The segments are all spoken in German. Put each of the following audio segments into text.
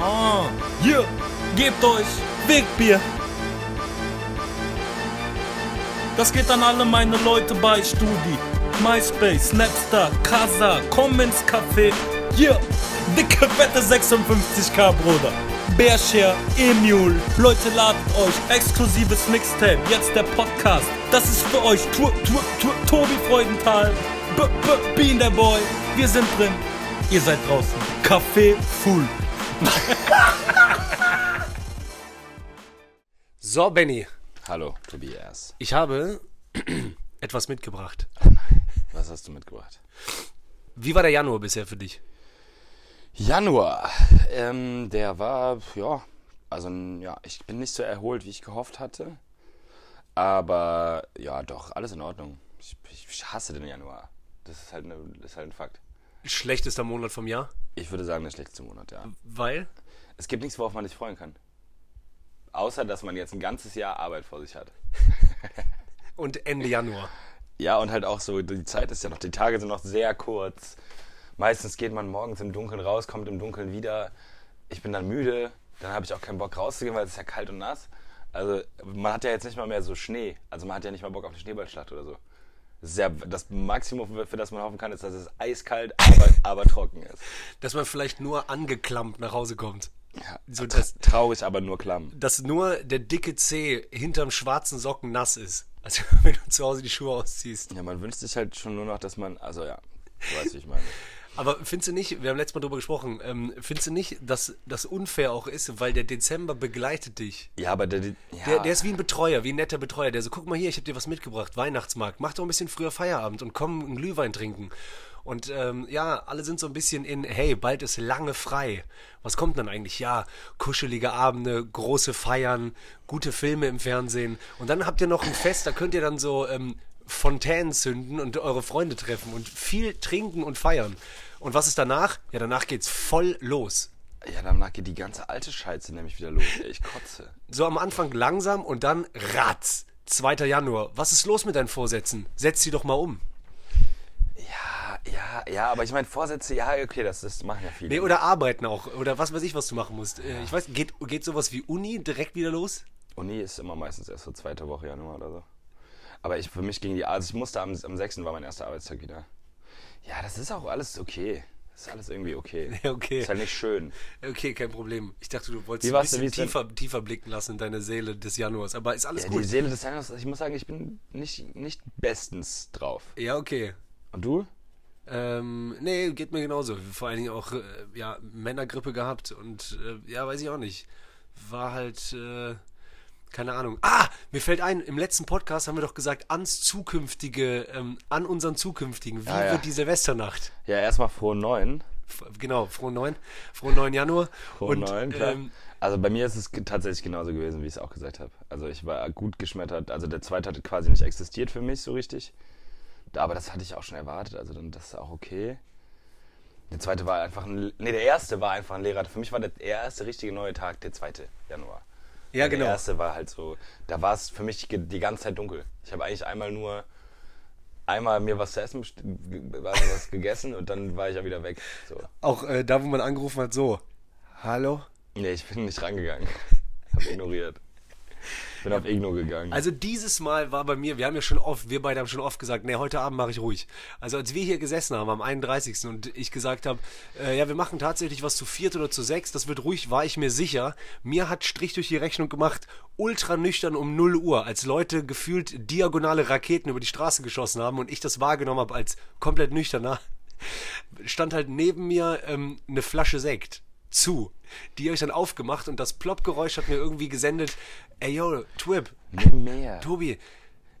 Ah, hier, gebt euch Wegbier. Das geht an alle meine Leute bei Studi. MySpace, Snapstar, Casa, komm ins Café. Hier, dicke, fette 56k, Bruder. Bearshare, Emule, Leute ladet euch, exklusives Mixtape, jetzt der Podcast. Das ist für euch, tu, tu, tu, Tobi Freudenthal, B, B, Bean der Boy, wir sind drin, ihr seid draußen. Café full. So, Benny, Hallo, Tobias. ich habe etwas mitgebracht. Was hast du mitgebracht? Wie war der Januar bisher für dich? Januar. Ähm, der war, ja, also ja, ich bin nicht so erholt, wie ich gehofft hatte. Aber ja, doch, alles in Ordnung. Ich, ich hasse den Januar. Das ist halt, eine, das ist halt ein Fakt. Schlechtester Monat vom Jahr? Ich würde sagen, der schlechteste Monat, ja. Weil? Es gibt nichts, worauf man sich freuen kann. Außer, dass man jetzt ein ganzes Jahr Arbeit vor sich hat. Und Ende Januar. Ja, und halt auch so, die Zeit ist ja noch, die Tage sind noch sehr kurz. Meistens geht man morgens im Dunkeln raus, kommt im Dunkeln wieder. Ich bin dann müde, dann habe ich auch keinen Bock rauszugehen, weil es ist ja kalt und nass. Also man hat ja jetzt nicht mal mehr so Schnee. Also man hat ja nicht mal Bock auf eine Schneeballschlacht oder so. Ja, das Maximum, für das man hoffen kann, ist, dass es eiskalt, aber, aber trocken ist. Dass man vielleicht nur angeklammt nach Hause kommt. Ja, So, tra das- traurig, aber nur klamm. Dass nur der dicke Zeh hinterm schwarzen Socken nass ist. Also wenn du zu Hause die Schuhe ausziehst. Ja, man wünscht sich halt schon nur noch, dass man, also ja, du weißt, wie ich meine. Aber findest du nicht, wir haben letztes Mal drüber gesprochen, ähm, findest du nicht, dass das unfair auch ist, weil der Dezember begleitet dich? Ja, aber der, ja, Der, der ist wie ein Betreuer, wie ein netter Betreuer, der so, guck mal hier, ich habe dir was mitgebracht, Weihnachtsmarkt, mach doch ein bisschen früher Feierabend und komm einen Glühwein trinken. Und ähm, ja, alle sind so ein bisschen in, hey, bald ist lange frei. Was kommt dann eigentlich? Ja, kuschelige Abende, große Feiern, gute Filme im Fernsehen. Und dann habt ihr noch ein Fest, da könnt ihr dann so ähm, Fontänen zünden und eure Freunde treffen und viel trinken und feiern. Und was ist danach? Ja, danach geht's voll los. ja, danach geht die ganze alte Scheiße nämlich wieder los. Ich kotze. So am Anfang langsam und dann ratz. 2. Januar. Was ist los mit deinen Vorsätzen? Setz sie doch mal um. Ja, ja, ja, aber ich meine, Vorsätze, ja, okay, das, das machen ja viele. Nee, oder arbeiten auch. Oder was weiß ich, was du machen musst. Äh, Ich weiß, geht, geht sowas wie Uni direkt wieder los? Uni ist immer meistens erst so zweite Woche Januar oder so. Aber ich, für mich ging die, also ich musste am, am 6. war mein erster Arbeitstag wieder. Ja, das ist auch alles okay. Das ist alles irgendwie okay. Ja, okay. Ist halt nicht schön. Okay, kein Problem. Ich dachte, du wolltest ein bisschen ist denn- tiefer, tiefer blicken lassen in deine Seele des Januars. Aber ist alles Ja, die gut. Seele des Januars, ich muss sagen, ich bin nicht, nicht bestens drauf. Ja, okay. Und du? Ähm, nee, geht mir genauso. Vor allen Dingen auch, äh, ja, Männergrippe gehabt und, äh, ja, weiß ich auch nicht. War halt, äh, keine Ahnung. Ah, mir fällt ein, im letzten Podcast haben wir doch gesagt, ans zukünftige, ähm, an unseren zukünftigen. Wie Ja, ja. wird die Silvesternacht? Ja, erstmal frohen Neuen. F genau, frohen neun, frohen 9 Januar. Frohen und, Neuen, klar. Ähm, also bei mir ist es tatsächlich genauso gewesen, wie ich es auch gesagt habe. Also ich war gut geschmettert. Also der zweite hatte quasi nicht existiert für mich so richtig. Aber das hatte ich auch schon erwartet. Also dann das ist auch okay. Der zweite war einfach ein, nee, der erste war einfach ein Lehrer. Für mich war der erste richtige neue Tag der 2. Januar. Ja, Der genau. erste war halt so, da war es für mich die ganze Zeit dunkel. Ich habe eigentlich einmal nur einmal mir was zu essen was gegessen und dann war ich ja wieder weg. So. Auch äh, da, wo man angerufen hat, so. Hallo? Nee, ich bin nicht rangegangen. Hab ignoriert. Bin auf Igno gegangen. Also dieses Mal war bei mir, wir haben ja schon oft, wir beide haben schon oft gesagt, nee, heute Abend mache ich ruhig. Also als wir hier gesessen haben am 31. und ich gesagt habe, äh, ja, wir machen tatsächlich was zu viert oder zu sechs, das wird ruhig, war ich mir sicher. Mir hat Strich durch die Rechnung gemacht, ultra nüchtern um 0 Uhr, als Leute gefühlt diagonale Raketen über die Straße geschossen haben und ich das wahrgenommen habe als komplett nüchterner, stand halt neben mir ähm, eine Flasche Sekt zu. Die habe ich dann aufgemacht und das Plopp-Geräusch hat mir irgendwie gesendet, ey yo, Twip, Nimm mehr. Tobi,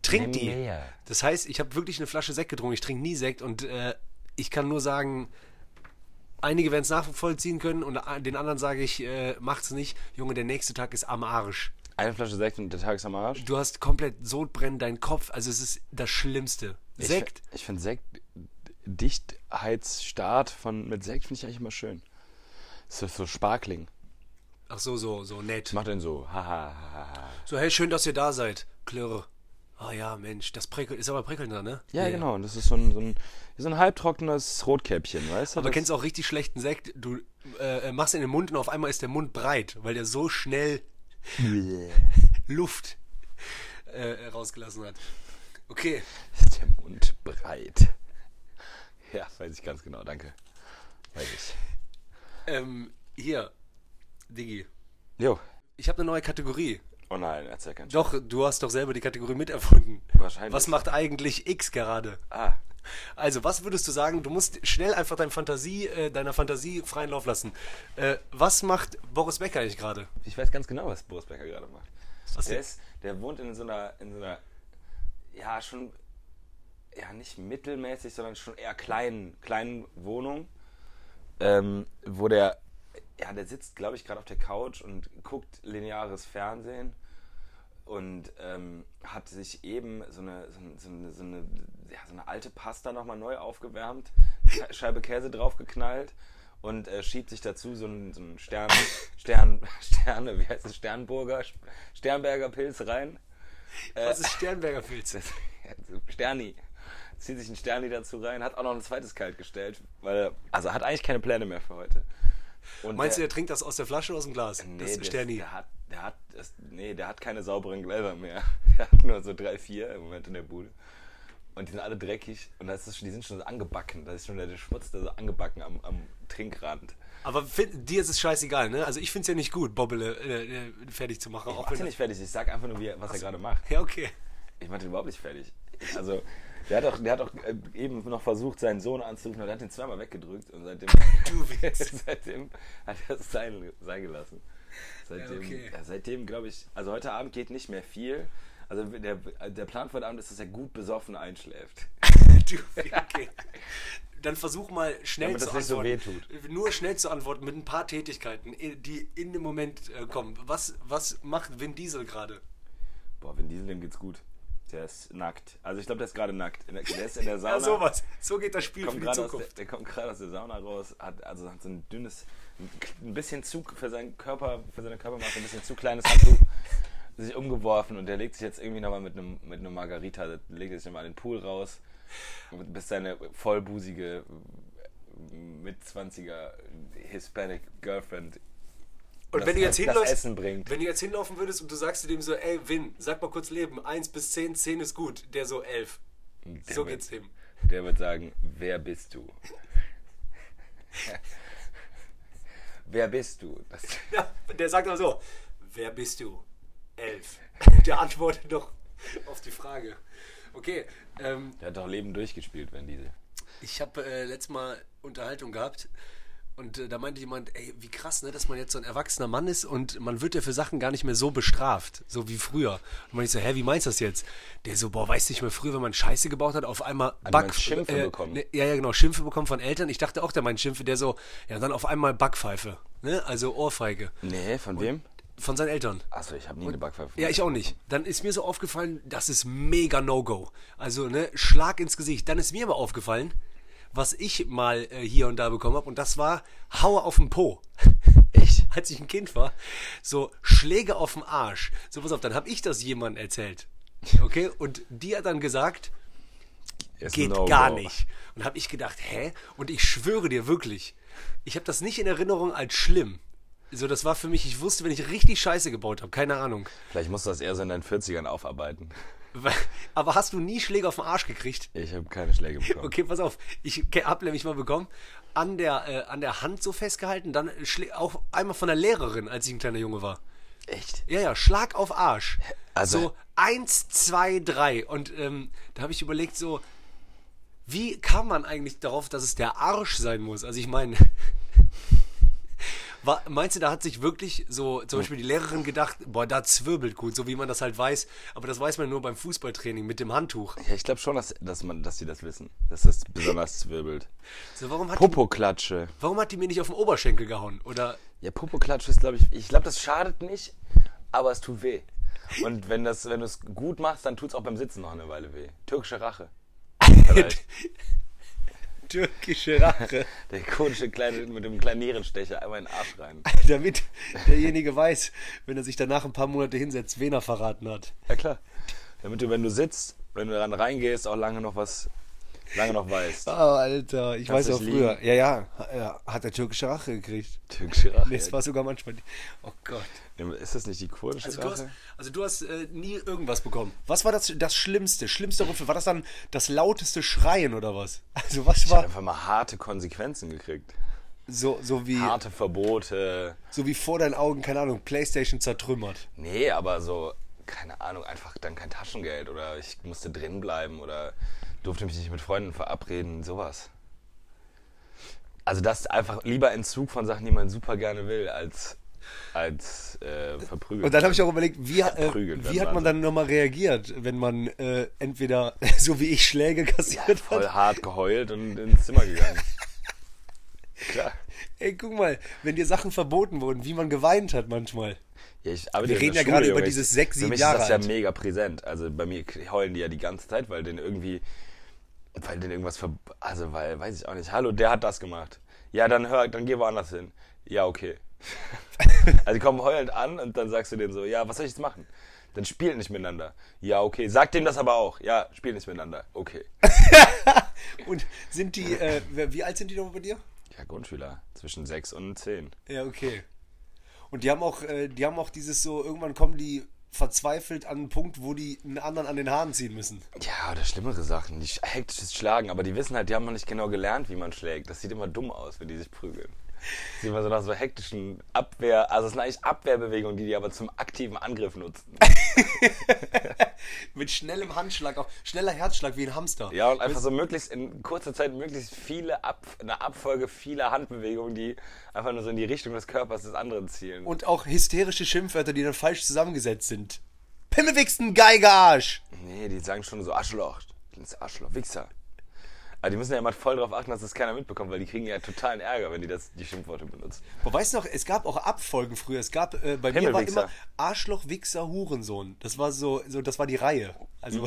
trink Nimm die. mehr. Das heißt, ich habe wirklich eine Flasche Sekt getrunken. Ich trinke nie Sekt und äh, ich kann nur sagen, einige werden es nachvollziehen können und den anderen sage ich, äh, macht's nicht. Junge, der nächste Tag ist am Arsch. Eine Flasche Sekt und der Tag ist am Arsch. Du hast komplett Sodbrennen, dein Kopf. Also es ist das Schlimmste. Sekt. Ich, ich finde Sekt, Dichtheitsstart von, mit Sekt finde ich eigentlich immer schön. So, so Sparkling. Ach so, so, so nett. Mach den so. Ha, ha, ha. So, hey, schön, dass ihr da seid. Klirr. Ah ja, Mensch, das prickelt, ist aber prickelnder, ne? Ja, genau. Und das ist so ein, so ein, so ein halbtrockenes Rotkäppchen, weißt du? Aber das, kennst auch richtig schlechten Sekt? Du äh, machst in den Mund und auf einmal ist der Mund breit, weil der so schnell Luft äh, rausgelassen hat. Okay. ist der Mund breit. Ja, weiß ich ganz genau, danke. Weiß ich. Ähm, hier, Digi. Jo. Ich habe eine neue Kategorie. Oh nein, erzähl keinen Doch, du hast doch selber die Kategorie miterfunden. Wahrscheinlich. Was macht eigentlich X gerade? Ah, Also, was würdest du sagen? Du musst schnell einfach deine Fantasie, äh, deiner Fantasie freien Lauf lassen. Äh, was macht Boris Becker eigentlich gerade? ich weiß ganz genau, was Boris Becker gerade macht. Was Der, ist, der wohnt in so einer, in so einer, ja, schon, ja, nicht mittelmäßig, sondern schon eher kleinen, kleinen Wohnung, ähm, wo der, ja, der sitzt, glaube ich, gerade auf der Couch und guckt lineares Fernsehen und ähm, hat sich eben so eine, so eine, so eine, so eine, ja, so eine alte Pasta nochmal neu aufgewärmt, Sch- Scheibe Käse draufgeknallt und äh, schiebt sich dazu so einen, so einen Stern, Stern, Sterne, wie heißt es, Sternburger, Sternberger Pilz rein. Was ist Sternberger Pilz? Sterni. Zieht sich ein Sterni dazu rein, hat auch noch ein zweites kalt gestellt, weil er, also hat eigentlich keine Pläne mehr für heute. Und Meinst du, der- er trinkt das aus der Flasche oder aus dem Glas? Nee, das der, Sterni. der hat, der hat, das, nee, der hat keine sauberen Gläser mehr. Der hat nur so drei, vier im Moment in der Bude. Und die sind alle dreckig und das ist, schon- die sind schon so angebacken. Da ist schon der, der Schmutz da so angebacken am, am Trinkrand. Aber find, dir ist es scheißegal, ne? Also ich finde es ja nicht gut, Bobbele äh, äh, fertig zu machen. Ich mach den nicht fertig, ich sag einfach nur, wie, was er gerade macht. Ja, okay. Ich mach den überhaupt nicht fertig. Also, der hat auch, der hat auch äh, eben noch versucht, seinen Sohn anzurufen, aber der hat ihn zweimal weggedrückt und seitdem, seitdem hat er es sein, sein gelassen. Seitdem, Ja, okay. ja, seitdem glaube ich, also heute Abend geht nicht mehr viel. Also der, der Plan für heute Abend ist, dass er gut besoffen einschläft. Du, okay. Dann versuch mal schnell Damit zu nicht so antworten. Nur schnell zu antworten mit ein paar Tätigkeiten, die in dem Moment äh, kommen. Was, was macht Vin Diesel gerade? Boah, Vin Diesel, dem geht's gut. Der ist nackt. Also ich glaube, der ist gerade nackt. Der, ist in der Sauna. Ja, sowas. So geht das Spiel für kommt die gerade aus der, Zukunft. der kommt gerade aus der Sauna raus, hat also hat so ein dünnes, ein bisschen zu für seinen Körper, für seine Körpermaße ein bisschen zu kleines Handtuch sich umgeworfen und der legt sich jetzt irgendwie nochmal mit einem mit einem Margarita, legt sich nochmal in den Pool raus, bis seine vollbusige mit 20er Hispanic Girlfriend Und wenn du jetzt hinläufst, Essen bringt. wenn du jetzt hinlaufen würdest und du sagst zu dem so, ey Vin, sag mal kurz Leben, 1 bis 10, 10 ist gut, der so 11. Der So wird- geht's dem. Der wird sagen, wer bist du? wer bist du? Das, Ja, der sagt aber so, wer bist du? 11. Der antwortet doch auf die Frage. Okay, ähm, der hat doch Leben durchgespielt, wenn diese. Ich habe äh, letztes Mal Unterhaltung gehabt und äh, da meinte jemand, ey, wie krass, ne, dass man jetzt so ein erwachsener Mann ist und man wird ja für Sachen gar nicht mehr so bestraft, so wie früher. Und man ich so, hä, wie meinst du das jetzt? Der so, boah, weißt du nicht mehr, früher, wenn man Scheiße gebaut hat, auf einmal man Schimpfe bekommen? Ne, ja, ja, genau, Schimpfe bekommen von Eltern. Ich dachte auch, der meint Schimpfe, der so, ja, dann auf einmal Backpfeife, ne, also Ohrfeige Nee, von wem? von seinen Eltern. Achso, ich habe nie eine Backpfeife. Ja, ich auch nicht. Dann ist mir so aufgefallen, das ist mega No-Go. Also, ne, Schlag ins Gesicht. Dann ist mir aber aufgefallen, was ich mal äh, hier und da bekommen habe, und das war Haue auf den Po. Echt? Als ich ein Kind war, so Schläge auf den Arsch. So, pass auf, dann habe ich das jemandem erzählt. Okay? Und die hat dann gesagt, Ist geht No-Go. gar nicht. Und habe ich gedacht, hä? Und ich schwöre dir wirklich, ich habe das nicht in Erinnerung als schlimm. So, das war für mich, ich wusste, wenn ich richtig Scheiße gebaut habe, keine Ahnung. Vielleicht musst du das eher so in deinen 40ern aufarbeiten. Aber hast du nie Schläge auf den Arsch gekriegt? Ich habe keine Schläge bekommen. Okay, pass auf. Ich habe nämlich mal bekommen, an der, äh, an der Hand so festgehalten, dann Schlä- auch einmal von der Lehrerin, als ich ein kleiner Junge war. Echt? Ja, ja, Schlag auf Arsch. Also- so eins, zwei, drei. Und ähm, da habe ich überlegt, so, wie kam man eigentlich darauf, dass es der Arsch sein muss? Also ich meine, war- meinst du, da hat sich wirklich so zum Beispiel die Lehrerin gedacht, boah, da zwirbelt gut, so wie man das halt weiß. Aber das weiß man nur beim Fußballtraining mit dem Handtuch. Ja, ich glaube schon, dass, dass, man, dass sie das wissen. Dass das besonders zwirbelt. So, warum, hat die, Popoklatsche. warum hat die mir nicht auf den Oberschenkel gehauen? Oder Ja, Popoklatsche ist, glaube ich, ich glaube, das schadet nicht, aber es tut weh. Und wenn, das, wenn du es gut machst, dann tut es auch beim Sitzen noch eine Weile weh. Türkische Rache. Türkische Rache. Der ikonische kleine mit dem kleinen Nierenstecher einmal in den Arsch rein. Damit derjenige weiß, wenn er sich danach ein paar Monate hinsetzt, wen er verraten hat. Ja klar. Damit du, wenn du sitzt, wenn du dann reingehst, auch lange noch was, lange noch weißt. Oh, Alter, ich Kannst weiß auch früher. liegen. Ja, ja, hat der türkische Rache gekriegt. Türkische Rache. Nee, es war sogar manchmal. Die, oh Gott. Ist das nicht die kurdische Also du hast, also du hast äh, nie irgendwas bekommen. Was war das, das Schlimmste? Schlimmste Rüffel? War das dann das lauteste Schreien oder was? Also was Ich war einfach mal harte Konsequenzen gekriegt. so, so wie Harte Verbote. so wie vor deinen Augen, keine Ahnung, Playstation zertrümmert? Nee, aber so, keine Ahnung, einfach dann kein Taschengeld oder ich musste drin bleiben oder durfte mich nicht mit Freunden verabreden, sowas. Also das ist einfach lieber Entzug von Sachen, die man super gerne will, als, als äh, verprügelt. Und dann habe ich auch überlegt, wie, äh, wie hat man dann nochmal reagiert, wenn man äh, entweder so wie ich Schläge kassiert voll hat? hart geheult und ins Zimmer gegangen. Klar. Ey, guck mal, wenn dir Sachen verboten wurden, wie man geweint hat manchmal. Ja, ich arbeite Wir reden ja gerade über dieses sechs, sieben Jahre ist das ja mega präsent. Also bei mir heulen die ja die ganze Zeit, weil denen irgendwie, weil denen irgendwas ver... Also weil, weiß ich auch nicht. Hallo, der hat das gemacht. Ja, dann hör, dann geh woanders hin. Ja, okay. Also die kommen heulend an und dann sagst du denen so, ja, was soll ich jetzt machen? Dann spielt nicht miteinander. Ja, okay. Sag dem das aber auch. Ja, spielt nicht miteinander. Okay. Und sind die, äh, wie alt sind die noch bei dir? Ja, Grundschüler. Zwischen sechs und zehn. Ja, okay. Und die haben auch, äh, die haben auch dieses so, irgendwann kommen die verzweifelt an einen Punkt, wo die einen anderen an den Haaren ziehen müssen. Ja, oder schlimmere Sachen, die sch- hektisches Schlagen, aber die wissen halt, die haben noch nicht genau gelernt, wie man schlägt. Das sieht immer dumm aus, wenn die sich prügeln. Das sieht immer so nach so hektischen Abwehr, also es sind eigentlich Abwehrbewegungen, die die aber zum aktiven Angriff nutzen. Mit schnellem Handschlag, auch schneller Herzschlag wie ein Hamster. Ja, und einfach so möglichst in kurzer Zeit möglichst viele Ab eine Abfolge vieler Handbewegungen, die einfach nur so in die Richtung des Körpers des anderen zielen. Und auch hysterische Schimpfwörter, die dann falsch zusammengesetzt sind. Pimmelwichsen, Geigerarsch! nee, die sagen schon so Arschloch, das Arschloch, Wichser. Aber die müssen ja immer voll darauf achten, dass das keiner mitbekommt, weil die kriegen ja totalen Ärger, wenn die das, die Schimpfworte benutzen. Boah, weißt du noch, es gab auch Abfolgen früher. Es gab, äh, bei mir war immer Arschloch, Wichser, Hurensohn. Das war so, so das war die Reihe. Also,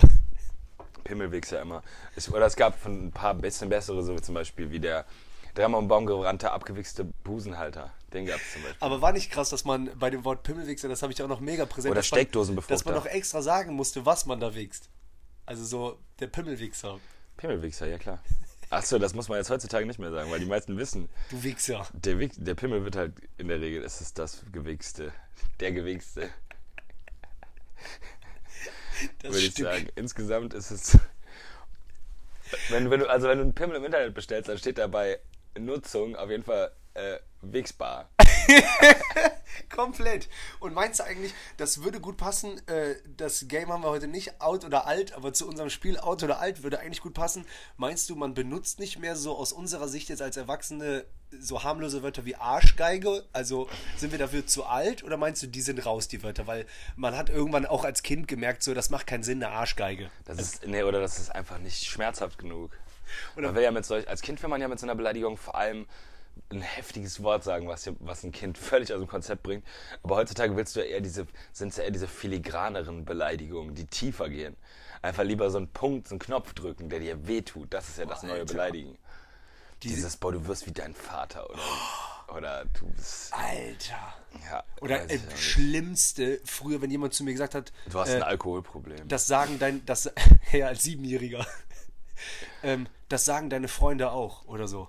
Pimmelwichser immer. Es, oder es gab von ein paar bisschen bessere, so wie zum Beispiel wie der dreimal um Baum gerannte, abgewichste Busenhalter. Den gab es zum Beispiel. aber war nicht krass, dass man bei dem Wort Pimmelwichser, das habe ich auch noch mega präsent. Oder Steckdosenbefruchter. Dass man noch extra sagen musste, was man da wichst. Also so der Pimmelwichser. Pimmelwichser, ja klar. Achso, das muss man jetzt heutzutage nicht mehr sagen, weil die meisten wissen, Du Wichser. der, Wichs- der Pimmel wird halt in der Regel, es ist das Gewichste. Der Gewichste, Das würde ich sagen. Insgesamt ist es. Wenn, wenn du, also wenn du einen Pimmel im Internet bestellst, dann steht da bei Nutzung auf jeden Fall äh, wichsbar. Komplett. Und meinst du eigentlich, das würde gut passen? Äh, das Game haben wir heute nicht, out oder alt, aber zu unserem Spiel out oder alt würde eigentlich gut passen. Meinst du, man benutzt nicht mehr so aus unserer Sicht jetzt als Erwachsene so harmlose Wörter wie Arschgeige? Also sind wir dafür zu alt oder meinst du, die sind raus, die Wörter? Weil man hat irgendwann auch als Kind gemerkt, so, das macht keinen Sinn, eine Arschgeige. Das ist, nee, oder das ist einfach nicht schmerzhaft genug. Oder- man will ja mit solch, als Kind will man ja mit so einer Beleidigung vor allem ein heftiges Wort sagen, was, ja- was ein Kind völlig aus dem Konzept bringt. Aber heutzutage willst du ja eher diese, sind es ja eher diese filigraneren Beleidigungen, die tiefer gehen. Einfach lieber so einen Punkt, so einen Knopf drücken, der dir wehtut. Das ist ja das neue Alter. Beleidigen. Dieses, boah, du wirst wie dein Vater oder, oder du bist, Alter. ja. Oder äh, nicht. schlimmste, früher, wenn jemand zu mir gesagt hat, Du hast äh, ein Alkoholproblem. Das sagen dein, das, ja, als Siebenjähriger. ähm, das sagen deine Freunde auch oder so.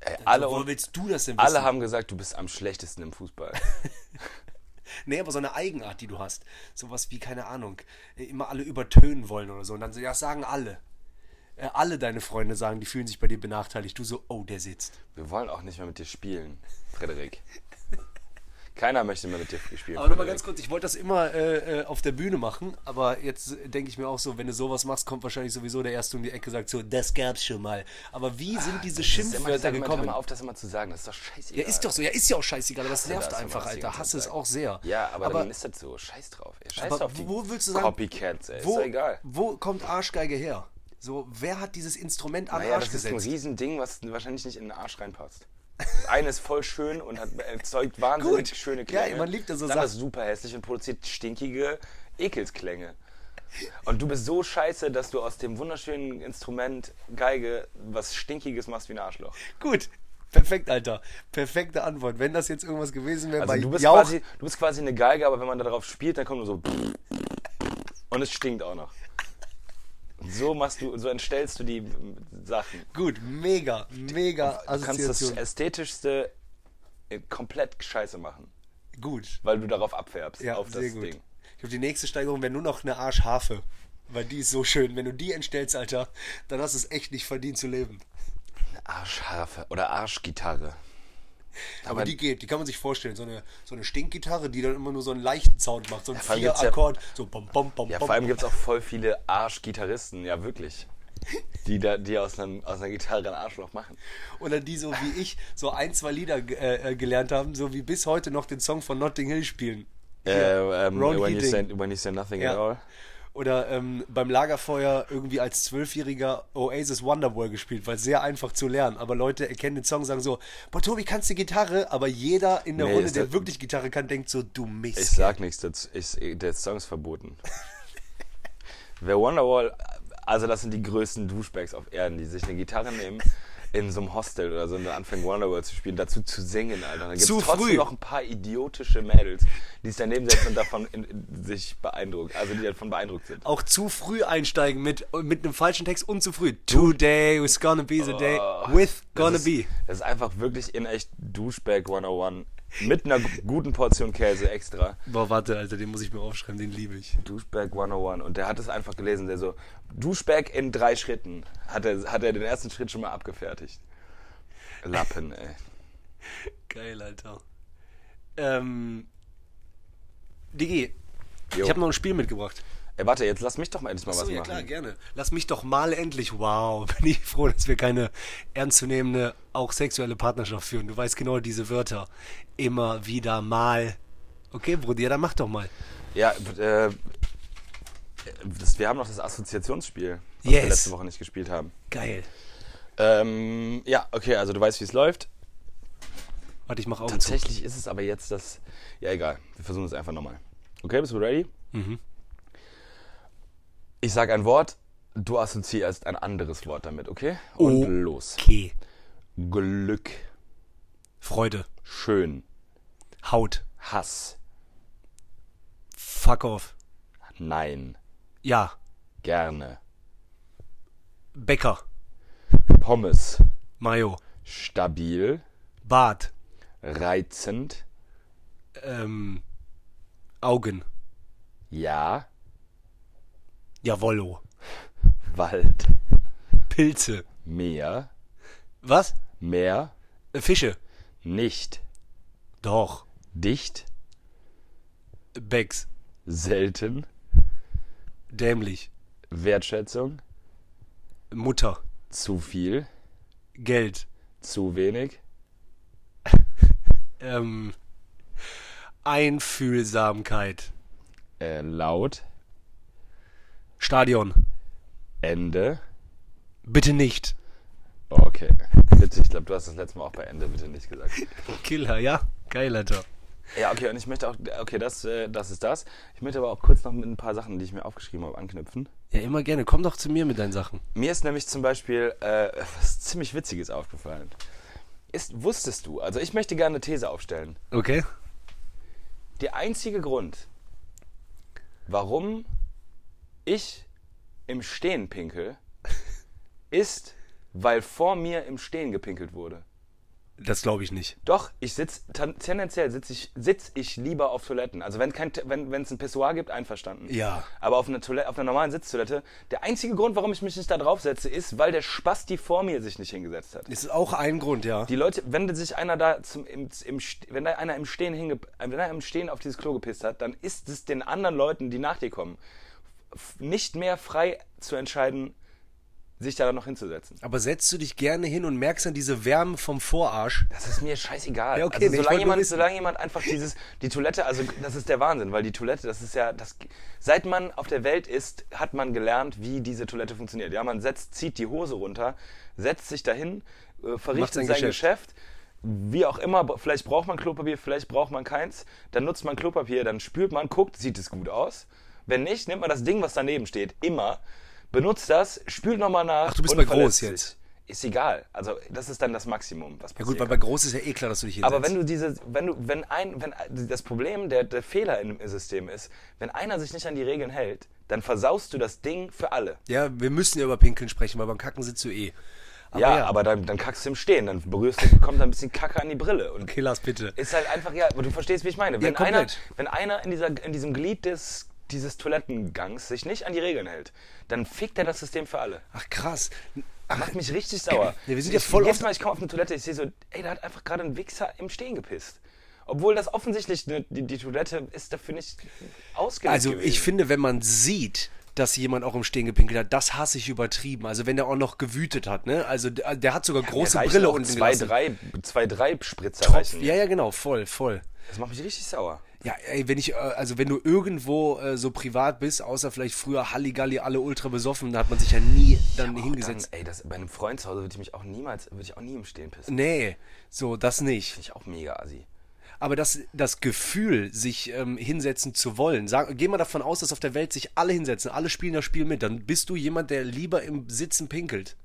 Ey, alle, Woher willst du das denn wissen? alle haben gesagt, du bist am schlechtesten im Fußball. Nee, aber so eine Eigenart, die du hast. Sowas wie, keine Ahnung, äh, immer alle übertönen wollen oder so. Und dann so, ja, sagen alle. Äh, alle deine Freunde sagen, die fühlen sich bei dir benachteiligt. Du so, oh, der sitzt. Wir wollen auch nicht mehr mit dir spielen, Frederik. Keiner möchte mehr mit dir spielen. Aber nochmal ganz kurz, ich wollte das immer äh, äh, auf der Bühne machen, aber jetzt äh, denke ich mir auch so, wenn du sowas machst, kommt wahrscheinlich sowieso der Erste um die Ecke und sagt so, das gab's schon mal. Aber wie sind diese Das ist immer- Schimpfwörter mal, Hör gekommen? mal auf, das immer zu sagen. Das ist doch scheißegal. Ja, ist doch so. Ja, ist ja auch scheißegal, aber das nervt das, einfach, das Alter. Hasse es auch sehr. Ja, aber, aber, dann ist das so. Scheiß drauf. Ey. Scheiß aber auf die wo willst du sagen, Copycats, ey. wo, ist doch egal. wo kommt Arschgeige her? So, wer hat dieses Instrument an Naja, Arsch das ist ein gesetzt? Riesending, was wahrscheinlich nicht in den Arsch reinpasst. Das eine ist voll schön und hat, erzeugt wahnsinnig Gut. schöne Ja, Klänge. man liebt ja so Dann Sachen. ist super hässlich und produziert stinkige Ekelsklänge. Und du bist so scheiße, dass du aus dem wunderschönen Instrument Geige was Stinkiges machst wie ein Arschloch. Gut. Perfekt, Alter. Perfekte Antwort. Wenn das jetzt irgendwas gewesen wäre Also bei du bist, Jauch, quasi, du bist quasi eine Geige, aber wenn man darauf spielt, dann kommt nur so. Und es stinkt auch noch. So machst du, so entstellst du die äh, Sachen. Gut, mega, mega Du kannst das ästhetischste äh, komplett scheiße machen, Gut. weil du darauf abfärbst, Ja, auf das gut. Ding. Ich glaube, die nächste Steigerung wäre nur noch eine Arschharfe. Weil die ist so schön. Wenn du die entstellst, Alter, dann hast du es echt nicht verdient zu leben. Arschharfe oder Arschgitarre. Aber, die geht, die kann man sich vorstellen. So eine, so eine Stinkgitarre, die dann immer nur so einen leichten Sound macht. So ein ja- Vier-Akkord. So bom, bom, bom, Ja, vor allem gibt es auch voll viele Arschgitarristen, ja wirklich. Die, da, die aus, einem, aus einer Gitarre ein Arschloch machen. Oder die so wie ich so ein, zwei Lieder äh, äh, gelernt haben, so wie bis heute noch den Song von Notting Hill spielen. Äh, ähm, Ron when, you say, when you say nothing Ja. at all. Oder ähm, beim Lagerfeuer irgendwie als Zwölfjähriger Oasis Wonderwall gespielt, weil sehr einfach zu lernen. Aber Leute erkennen den Song, sagen so, boah Tobi, kannst du Gitarre? Aber jeder in der Nee, Runde, ist der das- wirklich Gitarre kann, denkt so, du Mist. Ich sag nichts dazu. Ich, der Song ist verboten. Wer Wonderwall, also das sind die größten Douchebags auf Erden, die sich eine Gitarre nehmen, in so einem Hostel oder so und dann anfangen Wonderwall zu spielen, dazu zu singen, Alter. Dann gibt Zu es trotzdem früh. noch ein paar idiotische Mädels, die sich daneben setzen und davon in, in, sich beeindruckt, also die davon beeindruckt sind. Auch zu früh einsteigen mit, mit einem falschen Text und zu früh. Today was gonna be the day with gonna ist, be. Das ist einfach wirklich in echt Douchebag 101 mit einer guten Portion Käse extra. Boah, warte, Alter, den muss ich mir aufschreiben, den liebe ich. Douchebag 101 und der hat es einfach gelesen, der so Douchebag in drei Schritten hat er, hat er den ersten Schritt schon mal abgefertigt. Lappen, ey. Geil, Alter. Ähm, Digi, Jo. ich habe noch ein Spiel mitgebracht. Ey, warte, jetzt lass mich doch mal endlich mal was Achso, ja machen. klar, gerne. Lass mich doch mal endlich, wow, bin ich froh, dass wir keine ernstzunehmende, auch sexuelle Partnerschaft führen. Du weißt genau diese Wörter. Immer wieder mal. Okay, Bruder, ja, dann mach doch mal. Ja, äh, das, wir haben noch das Assoziationsspiel, was Yes. wir letzte Woche nicht gespielt haben. Geil. Ähm, ja, okay, also du weißt, wie es läuft. Warte, ich mach Augen zu. Tatsächlich ist es aber jetzt das. Ja, egal. Wir versuchen es einfach nochmal. Okay, bist du ready? Mhm. Ich sage ein Wort, du assoziierst ein anderes Wort damit, okay? Und Oh. los. Okay. Glück, Freude. schön, Haut. Hass, Fuck off. nein, Ja. gerne, Bäcker. Pommes, Mayo. stabil, Bart. reizend, Ähm, Augen. ja, Jawollo. Wald, Pilze. Meer, Was? Meer, Äh, Fische. nicht, Doch. dicht, Bags. selten, Dämlich. Wertschätzung, Mutter. zu viel, Geld. zu wenig, Ähm, Einfühlsamkeit. äh, laut, Stadion. Ende. Bitte nicht. Okay. Witzig, ich glaube, du hast das letzte Mal auch bei Ende bitte nicht gesagt. Killer, ja? Geil, Alter. Ja, okay, und ich möchte auch, okay, das, äh, das ist das. Ich möchte aber auch kurz noch mit ein paar Sachen, die ich mir aufgeschrieben habe, anknüpfen. Ja, immer gerne. Komm doch zu mir mit deinen Sachen. Mir ist nämlich zum Beispiel äh, was ziemlich Witziges aufgefallen. Ist, wusstest du, also ich möchte gerne eine These aufstellen. Okay? Der einzige Grund, warum ich im Stehen pinkel, ist, weil vor mir im Stehen gepinkelt wurde. Das glaube ich nicht. Doch, ich sitz, ten- tendenziell sitze ich, sitz ich lieber auf Toiletten. Also wenn kein, wenn wenn es ein Pissoir gibt, einverstanden. Ja. Aber auf einer Toilette, auf einer normalen Sitztoilette, der einzige Grund, warum ich mich nicht da drauf setze, ist, weil der Spasti vor mir sich nicht hingesetzt hat. Das ist auch ein Grund, ja. Die Leute, wenn sich einer da zum, im, im, wenn da einer im Stehen hinge, wenn er im Stehen auf dieses Klo gepisst hat, dann ist es den anderen Leuten, die nach dir kommen, nicht mehr frei zu entscheiden, sich da noch hinzusetzen. Aber setzt du dich gerne hin und merkst dann diese Wärme vom Vorarsch? Das ist mir scheißegal. Ja, okay, also, solange, jemand, solange jemand einfach dieses, die Toilette, also das ist der Wahnsinn, weil die Toilette, das ist ja, das, seit man auf der Welt ist, hat man gelernt, wie diese Toilette funktioniert. Ja, man setzt, zieht die Hose runter, setzt sich dahin, äh, verrichtet sein sein, Geschäft. Geschäft. wie auch immer, vielleicht braucht man Klopapier, vielleicht braucht man keins, dann nutzt man Klopapier, dann spült man, guckt, sieht es gut aus. Wenn nicht, nimmt man das Ding, was daneben steht, immer, benutzt das, spült nochmal nach. Ach, du bist verlässt groß sich. jetzt. ist egal. Also das ist dann das Maximum, was Ja passiert. gut, weil bei groß ist ja eh klar, dass du dich hinsetzt. aber wenn du diese, wenn du, wenn ein, wenn das Problem, der, der Fehler im System ist, wenn einer sich nicht an die Regeln hält, dann versaust du das Ding für alle. Ja, wir müssen ja über Pinkeln sprechen, weil beim Kacken sitzt du eh. Aber ja, ja. aber dann, dann kackst du im Stehen, dann berührst du, kommt ein bisschen Kacke an die Brille. Und Okay, Lars, bitte. ist halt einfach, ja, aber du verstehst, wie ich meine. Wenn, komplett. einer, wenn einer in, dieser, in diesem Glied des, dieses Toilettengangs sich nicht an die Regeln hält, dann fickt er das System für alle. Ach krass. Macht mich richtig sauer. Ja, wir sind ja voll oft- Mal, ich komme auf eine Toilette, ich sehe so, ey, da hat einfach gerade ein Wichser im Stehen gepisst. Obwohl das offensichtlich, ne, die, die Toilette ist dafür nicht ausgelegt Also gewesen. ich finde, wenn man sieht, dass jemand auch im Stehen gepinkelt hat, das hasse ich übertrieben. Also wenn der auch noch gewütet hat, ne? Also der, der hat sogar große Mir reichen Brille unten zwei, gelassen. drei, zwei, drei Spritzer reichen. Ja, ja, genau, voll, voll. Das macht mich richtig sauer. Ja, ey, wenn ich, äh, also wenn du irgendwo äh, so privat bist, außer vielleicht früher Halligalli, alle ultra besoffen, da hat man sich ja nie dann Auch hingesetzt. Dann, ey, das, bei einem Freund zu Hause würde ich mich auch niemals, würde ich auch nie im Stehen pissen. Nee, so, das nicht. Finde ich auch mega assi. Aber das, das Gefühl, sich ähm, hinsetzen zu wollen, sag, geh mal davon aus, dass auf der Welt sich alle hinsetzen, alle spielen das Spiel mit, dann bist du jemand, der lieber im Sitzen pinkelt.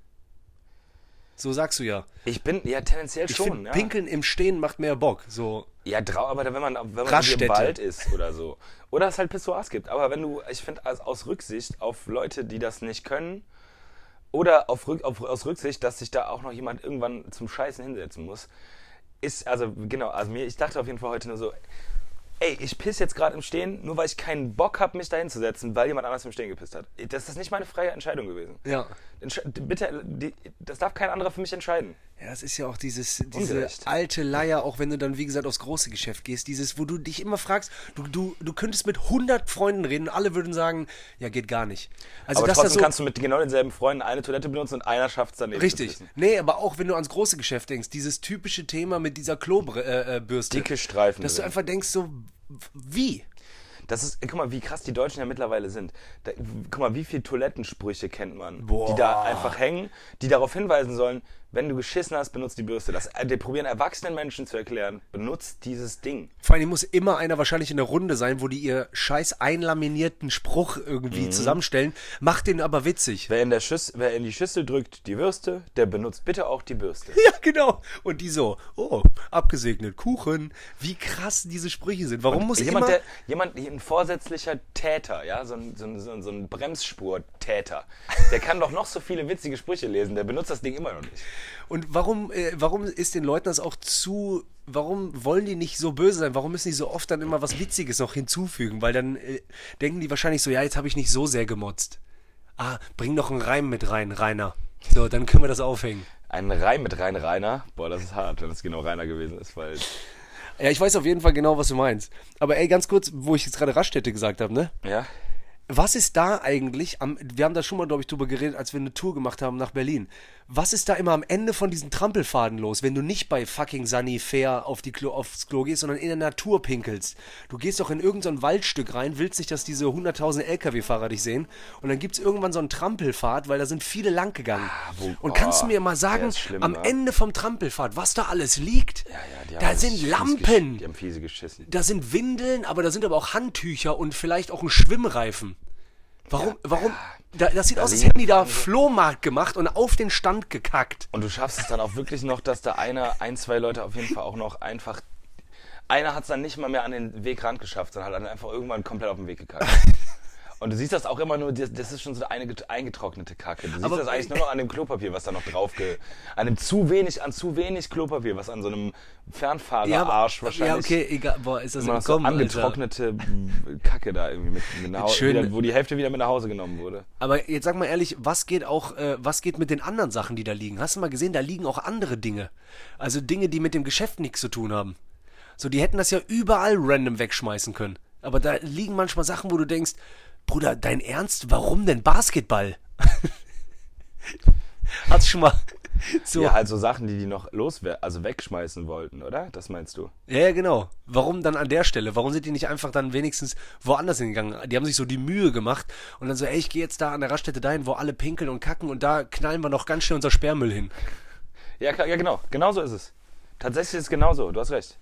So sagst du ja. Ich bin, ja, tendenziell Ich schon, finde, ja. Pinkeln im Stehen macht mehr Bock. So, Ja, drau, aber wenn man, wenn man im Wald ist oder so. Oder es halt Pissoirs gibt. Aber wenn du, ich finde, aus, Rücksicht auf Leute, die das nicht können, oder auf, auf, aus Rücksicht, dass sich da auch noch jemand irgendwann zum Scheißen hinsetzen muss, ist, also genau, also mir, ich dachte auf jeden Fall heute nur so, ey, ich piss jetzt gerade im Stehen, nur weil ich keinen Bock habe, mich da hinzusetzen, weil jemand anders im Stehen gepisst hat. Das ist nicht meine freie Entscheidung gewesen. ja. Entsch bitte, die, das darf kein anderer für mich entscheiden. Ja, das ist ja auch dieses, diese Ungerecht. alte Leier, auch wenn du dann, wie gesagt, aufs große Geschäft gehst, dieses, wo du dich immer fragst, du, du, du könntest mit 100 Freunden reden und alle würden sagen, ja, geht gar nicht. Also, Aber dass trotzdem das so, kannst du mit genau denselben Freunden eine Toilette benutzen und einer schafft es daneben. zu Richtig. Nee, aber auch wenn du ans große Geschäft denkst, dieses typische Thema mit dieser Klobürste, äh, äh, Dicke Streifen. dass du einfach denkst so, wie? Das ist, guck mal, wie krass die Deutschen ja mittlerweile sind. Da, guck mal, wie viele Toilettensprüche kennt man, Boah. die da einfach hängen, die darauf hinweisen sollen, wenn du geschissen hast, benutzt die Bürste. Das, äh, die probieren erwachsenen Menschen zu erklären, benutzt dieses Ding. Vor allem muss immer einer wahrscheinlich in der Runde sein, wo die ihr scheiß einlaminierten Spruch Mhm. irgendwie zusammenstellen, macht den aber witzig. Wer in, der Schüss, wer in die Schüssel drückt die Würste, der benutzt bitte auch die Bürste. Ja, genau. Und die so, oh, abgesegnet, Kuchen. Wie krass diese Sprüche sind. Warum muss jemand, immer... der, jemand, ein vorsätzlicher Täter, ja, so ein, so ein, so ein, so ein Bremsspur-Täter, der kann doch noch so viele witzige Sprüche lesen, der benutzt das Ding immer noch nicht. Und warum, äh, warum ist den Leuten das auch zu... Warum wollen die nicht so böse sein? Warum müssen die so oft dann immer was Witziges noch hinzufügen? Weil dann äh, denken die wahrscheinlich so, ja, jetzt habe ich nicht so sehr gemotzt. Ah, bring noch einen Reim mit rein, Rainer. So, dann können wir das aufhängen. Ein Reim mit rein Rainer, boah, das ist hart, wenn es genau Rainer gewesen ist, weil Ja, ich weiß auf jeden Fall genau, was du meinst. Aber ey, ganz kurz, wo ich jetzt gerade Raststätte gesagt habe, ne? Ja. Was ist da eigentlich am, wir haben da schon mal, glaube ich, drüber geredet, als wir eine Tour gemacht haben nach Berlin. Was ist da immer am Ende von diesen Trampelfaden los, wenn du nicht bei fucking Sunny Fair auf die Klo, aufs Klo gehst, sondern in der Natur pinkelst? Du gehst doch in irgendein Waldstück rein, willst nicht, dass diese 100.000 LKW-Fahrer dich sehen und dann gibt's irgendwann so einen Trampelpfad, weil da sind viele lang gegangen. wo- und kannst du oh, mir mal sagen, schlimm, am wa? Ende vom Trampelpfad, was da alles liegt? Ja, ja, da sind Lampen. Die haben fiese geschissen. Da sind Windeln, aber da sind aber auch Handtücher und vielleicht auch ein Schwimmreifen. Warum, warum? Da, das sieht aus, als hätten die da Flohmarkt gemacht und auf den Stand gekackt. Und du schaffst es dann auch wirklich noch, dass da einer, ein, zwei Leute auf jeden Fall auch noch einfach. Einer hat es dann nicht mal mehr an den Wegrand geschafft, sondern hat dann einfach irgendwann komplett auf den Weg gekackt. Und du siehst das auch immer nur, das das ist schon so eine get- eingetrocknete Kacke. Du siehst Aber- das eigentlich nur noch an dem Klopapier, was da noch drauf. An dem zu wenig, an zu wenig Klopapier, was an so einem Fernfahrerarsch wahrscheinlich... Ja, okay, egal. Boah, ist das Immer noch so entkommen, Alter. angetrocknete Kacke da irgendwie mit, mit nach Hause, Schön. wieder, wo die Hälfte wieder mit nach Hause genommen wurde. Aber jetzt sag mal ehrlich, was geht auch, äh, was geht mit den anderen Sachen, die da liegen? Hast du mal gesehen, da liegen auch andere Dinge. Also Dinge, die mit dem Geschäft nichts zu tun haben. So, die hätten das ja überall random wegschmeißen können. Aber da liegen manchmal Sachen, wo du denkst, Bruder, dein Ernst? Warum denn Basketball? Hast du schon mal so. Ja, halt so Sachen, die die noch loswer also wegschmeißen wollten, oder? Das meinst du? Ja, ja, genau. Warum dann an der Stelle? Warum sind die nicht einfach dann wenigstens woanders hingegangen? Die haben sich so die Mühe gemacht und dann so, ey, ich gehe jetzt da an der Raststätte dahin, wo alle pinkeln und kacken und da knallen wir noch ganz schnell unser Sperrmüll hin. Ja, klar, ja, genau. Genau so ist es. Tatsächlich ist es genauso. Du hast recht.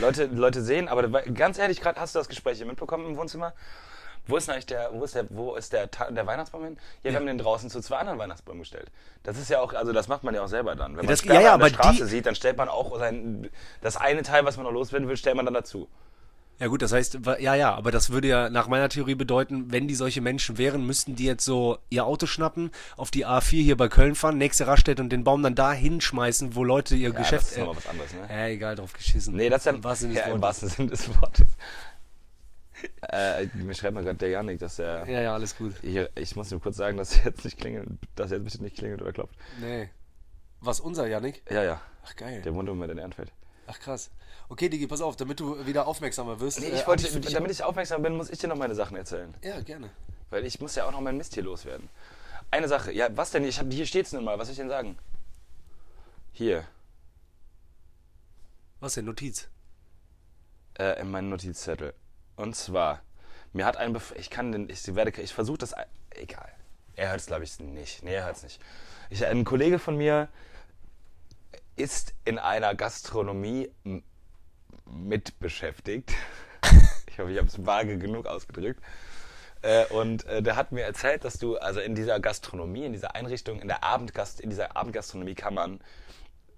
Leute, Leute sehen, aber ganz ehrlich, gerade hast du das Gespräch hier mitbekommen im Wohnzimmer. Wo ist eigentlich der, wo ist der, wo ist der, Ta- der Weihnachtsbaum hin? Ja, wir haben den draußen zu zwei anderen Weihnachtsbäumen gestellt. Das ist ja auch, also das macht man ja auch selber dann. Wenn man das- ja, ja, an der Straße die- sieht, dann stellt man auch sein, das eine Teil, was man noch loswerden will, stellt man dann dazu. Ja gut, das heißt, ja, ja, aber das würde ja nach meiner Theorie bedeuten, wenn die solche Menschen wären, müssten die jetzt so ihr Auto schnappen, auf die A4 hier bei Köln fahren, nächste Raststätte und den Baum dann da hinschmeißen, wo Leute ihr Ja, Geschäft... das ist nochmal was anderes, ne? äh, egal, drauf geschissen. Nee, das ist ja, Im ja, wahrsten Sinne des Wortes. Äh, mir schreibt mal gerade der Janik, dass er. Ja, ja, alles gut. Hier, ich muss nur kurz sagen, dass er jetzt nicht klingelt, dass er jetzt bitte nicht klingelt oder klopft. Nee. Was, unser Janik? Ja, ja. Ach, geil. Der wohnt im Moment in Ehrenfeld. Ach, krass. Okay, Digi, pass auf, damit du wieder aufmerksamer wirst. Nee, äh, ich hab wollte, dich- damit ich aufmerksam bin, muss ich dir noch meine Sachen erzählen. Ja, gerne. Weil ich muss ja auch noch meinen Mist hier loswerden. Eine Sache, ja, was denn? Ich hab, hier steht's nun mal, was soll ich denn sagen? Hier, Was denn, Notiz? äh, in meinem Notizzettel. Und zwar, mir hat ein Bef ich kann den, ich werde, ich versuche das, egal. Er hört es, glaube ich, nicht. Nee, er hört es nicht. Ich, ein Kollege von mir ist in einer Gastronomie mit beschäftigt. Ich hoffe, ich habe es vage genug ausgedrückt. Äh, und äh, der hat mir erzählt, dass du, also in dieser Gastronomie, in dieser Einrichtung, in der Abendgast, in dieser Abendgastronomie kann man,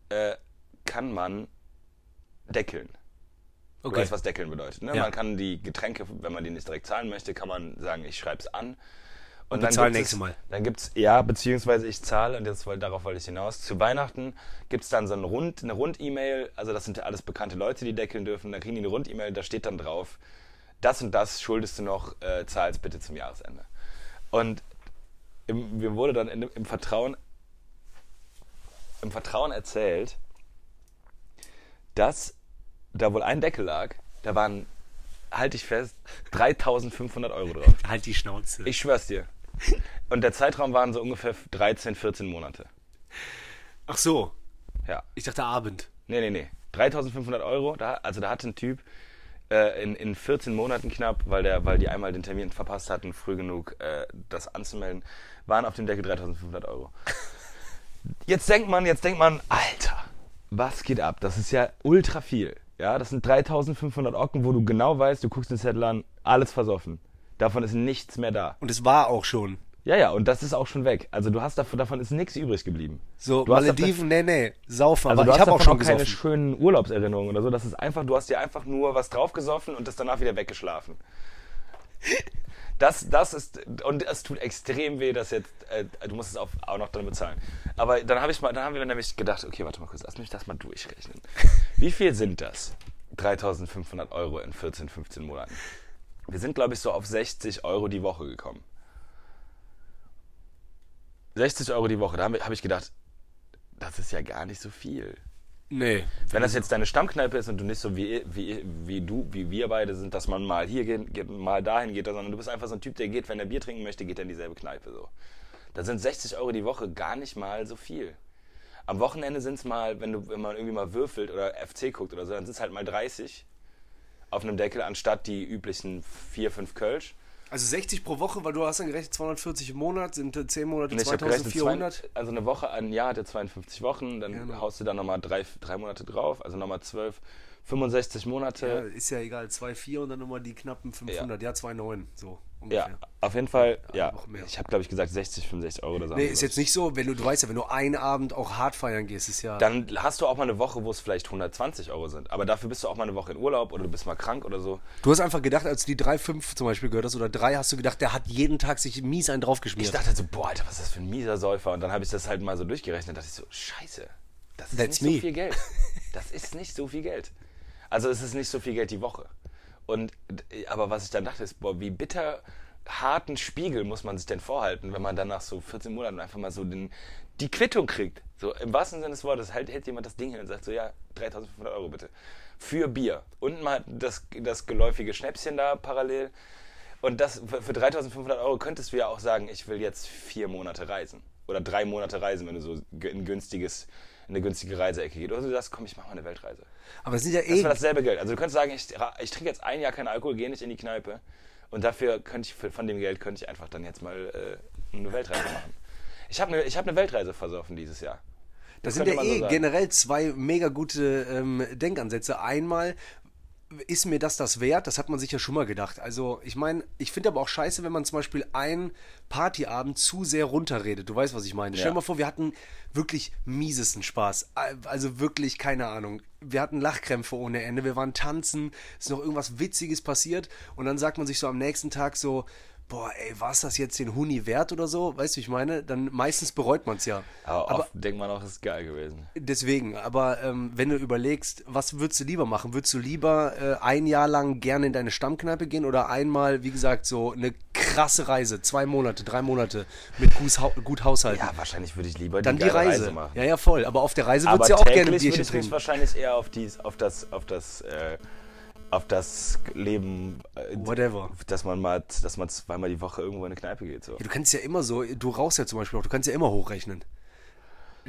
äh, kann man deckeln. Du Okay. weißt, was deckeln bedeutet. Ne? Ja. Man kann die Getränke, wenn man die nicht direkt zahlen möchte, kann man sagen, ich schreibe es an. Und bezahl gibt's nächste es- Mal. Dann gibt's ja, beziehungsweise ich zahle, und jetzt, wollte- darauf wollte ich hinaus, zu Weihnachten gibt's dann so ein Rund, eine Rund-E-Mail, also das sind ja alles bekannte Leute, die deckeln dürfen, dann kriegen die eine Rund-E-Mail, da steht dann drauf, das und das schuldest du noch, äh, zahl's bitte zum Jahresende. Und im, mir wurde dann in, im Vertrauen im Vertrauen erzählt, dass da wohl ein Deckel lag, da waren, halte ich fest, 3500 Euro drauf. Halt die Schnauze. Ich schwör's dir. Und der Zeitraum waren so ungefähr 13, 14 Monate. Ach so, Ja. ich dachte Abend. Nee, nee, nee. 3500 Euro, da, also da hat ein Typ äh, in, in 14 Monaten knapp, weil, der, weil die einmal den Termin verpasst hatten, früh genug äh, das anzumelden, waren auf dem Deckel 3500 Euro. Jetzt denkt man, jetzt denkt man, Alter, was geht ab? Das ist ja ultra viel. Ja, das sind 3500 Ocken, wo du genau weißt, du guckst den Zettel an, alles versoffen. Davon ist nichts mehr da. Und es war auch schon. Ja, ja, und das ist auch schon weg. Also du hast davon, davon ist nichts übrig geblieben. So, du Malediven, nee, nee, saufen. also aber du ich hast habe auch davon schon keine gesoffen. schönen Urlaubserinnerungen oder so. Das ist einfach, du hast dir einfach nur was draufgesoffen und das danach wieder weggeschlafen. Das, das ist, und es tut extrem weh, dass jetzt, äh, du musst es auch, auch noch dann bezahlen. Aber dann habe ich mal, dann haben wir nämlich gedacht, okay, warte mal kurz, lass mich das mal durchrechnen. Wie viel sind das? 3500 Euro in 14, 15 Monaten. Wir sind, glaube ich, so auf 60 Euro die Woche gekommen. 60 Euro die Woche, da habe hab ich gedacht, das ist ja gar nicht so viel. Nee. Wenn das jetzt deine Stammkneipe ist und du nicht so wie, wie, wie du, wie wir beide sind, dass man mal hier geht, mal dahin geht, sondern du bist einfach so ein Typ, der geht, wenn er Bier trinken möchte, geht er in dieselbe Kneipe so. Da sind 60 Euro die Woche gar nicht mal so viel. Am Wochenende sind es mal, wenn, du, wenn man irgendwie mal würfelt oder FC guckt oder so, dann sind es halt mal 30 auf einem Deckel anstatt die üblichen 4, 5 Kölsch. Also 60 pro Woche, weil du hast dann gerechnet 240 im Monat, sind äh, 10 Monate gerechnet, 2400. zwei, also eine Woche, ein Jahr hat ja 52 Wochen, dann Genau. haust du da nochmal drei, drei Monate drauf, also nochmal 12, 65 Monate. Ja, ist ja egal, 2,4 und dann nochmal die knappen 500. Ja, 2,9, so Ja, ungefähr. auf jeden Fall, ja. Ich habe, glaube ich, gesagt 60, 65 Euro oder so. Nee, ist jetzt nicht so, wenn du, du weißt ja, wenn du einen Abend auch hart feiern gehst, ist ja. Dann hast du auch mal eine Woche, wo es vielleicht 120 Euro sind. Aber dafür bist du auch mal eine Woche in Urlaub oder du bist mal krank oder so. du hast einfach gedacht, als du die 3,5 zum Beispiel gehört hast oder 3, hast du gedacht, der hat jeden Tag sich mies einen Ich draufgeschmiert. dachte so, boah, Alter, was ist das für ein mieser Säufer? Und dann habe ich das halt mal so durchgerechnet. Da dachte ich so, scheiße, das ist That's nicht me. so viel Geld. Das ist nicht so viel Geld. Also es ist nicht so viel Geld die Woche. Und, aber was ich dann dachte, ist, boah, wie bitter harten Spiegel muss man sich denn vorhalten, wenn man dann nach so 14 Monaten einfach mal so den, die Quittung kriegt. So im wahrsten Sinne des Wortes hält, hält jemand das Ding hin und sagt so, ja, 3500 Euro bitte. Für Bier. Und mal das, das geläufige Schnäpschen da parallel. Und das für, für 3500 Euro könntest du ja auch sagen, ich will jetzt vier Monate reisen. Oder drei Monate reisen, wenn du so ge- in, günstiges, in eine günstige Reiseecke geht. Oder du sagst, komm, ich mache mal eine Weltreise. Aber es sind ja Das eh. wäre dasselbe Geld. Also du könntest sagen, ich, ich trinke jetzt ein Jahr keinen Alkohol, gehe nicht in die Kneipe. Und dafür könnte ich, von dem Geld könnte ich einfach dann jetzt mal äh, eine Weltreise machen. Ich habe eine, ich hab eine Weltreise versoffen dieses Jahr. Das sind könnte ja so eh sagen. generell zwei mega gute ähm, Denkansätze. Einmal, ist mir das das wert? Das hat man sich ja schon mal gedacht. Also, ich meine, ich finde aber auch scheiße, wenn man zum Beispiel einen Partyabend zu sehr runterredet. Du weißt, was ich meine. Stell dir mal vor, wir hatten wirklich miesesten Spaß. Also wirklich, keine Ahnung. Wir hatten Lachkrämpfe ohne Ende. Wir waren tanzen. Es ist noch irgendwas Witziges passiert. Und dann sagt man sich so am nächsten Tag so, boah, ey, war es das jetzt den Huni wert oder so? Weißt du, wie ich meine? Dann meistens bereut man es ja. Aber, oft denkt man auch, es ist geil gewesen. Deswegen, aber ähm, wenn du überlegst, was würdest du lieber machen? Würdest du lieber äh, ein Jahr lang gerne in deine Stammkneipe gehen oder einmal, wie gesagt, so eine krasse Reise, zwei Monate, drei Monate mit gut, gut haushalten? Ja, wahrscheinlich würde ich lieber Dann die, die geile Reise. machen. Ja, ja, voll. Aber auf der Reise Aber würdest du ja auch gerne ein Bierchen würde ich trinken. wahrscheinlich eher auf, dies, auf das, auf das, äh, auf das Leben, äh, Whatever. dass man mal, dass man zweimal die Woche irgendwo in eine Kneipe geht. So. Ja, du kannst ja immer so, du rauchst ja zum Beispiel auch, du kannst ja immer hochrechnen.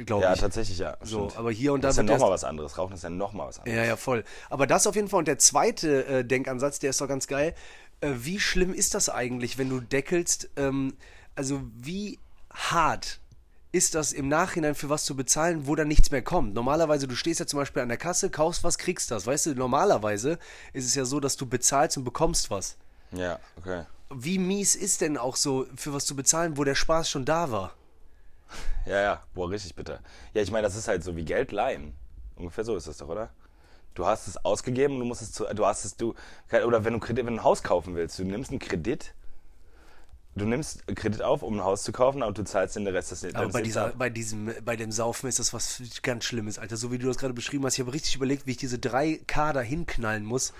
Glaube Ja, ich. tatsächlich, ja. So, stimmt. aber hier und da Das ist ja nochmal was anderes. Rauchen ist ja nochmal was anderes. Ja, ja, voll. Aber das auf jeden Fall. Und der zweite äh, Denkansatz, der ist doch ganz geil. Äh, wie schlimm ist das eigentlich, wenn du deckelst? Ähm, also wie hart ist das im Nachhinein für was zu bezahlen, wo dann nichts mehr kommt? Normalerweise, du stehst ja zum Beispiel an der Kasse, kaufst was, kriegst das. Weißt du, normalerweise ist es ja so, dass du bezahlst und bekommst was. Ja, okay. Wie mies ist denn auch so, für was zu bezahlen, wo der Spaß schon da war? Ja, ja, boah, richtig bitter. Ja, ich meine, das ist halt so wie Geld leihen. Ungefähr so ist das doch, oder? Du hast es ausgegeben und du musst es zu, du hast es, du, oder wenn du Kredit, wenn du ein Haus kaufen willst, du nimmst einen Kredit, du nimmst Kredit auf, um ein Haus zu kaufen, und du zahlst den Rest des Aber deines bei, Lebens dieser, bei, diesem, bei dem Saufen ist das was ganz Schlimmes, Alter. So wie du das gerade beschrieben hast. Ich habe richtig überlegt, wie ich diese drei K da hinknallen muss.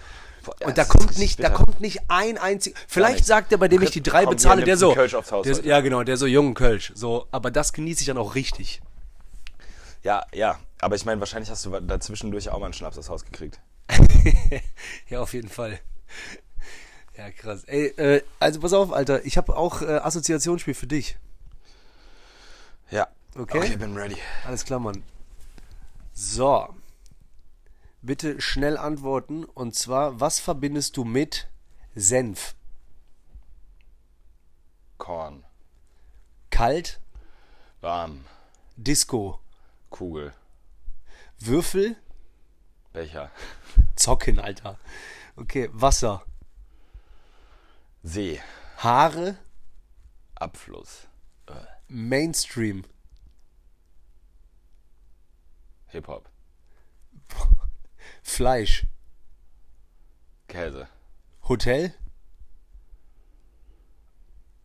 Boah, Und da kommt nicht, da kommt nicht ein einzig. Vielleicht sagt der, bei dem ich die drei Kommt, bezahle, der so. Kölsch aufs Haus der, ja, genau, der so jungen Kölsch. So, aber das genieße ich dann auch richtig. Ja, ja, aber ich meine, wahrscheinlich hast du dazwischendurch auch mal einen Schnaps aufs Haus gekriegt. Ja, auf jeden Fall. Ja, krass. Ey, äh, also pass auf, Alter. Ich habe auch äh, Assoziationsspiel für dich. Ja. Okay. Okay, bin ready. Alles klar, Mann. So. Bitte schnell antworten. Und zwar, was verbindest du mit Senf? Korn, Kalt, warm, Disco, Kugel, Würfel, Becher, Zocken, Alter. Okay, Wasser, See, Haare, Abfluss, Mainstream, Hip-Hop, Fleisch, Käse, Hotel.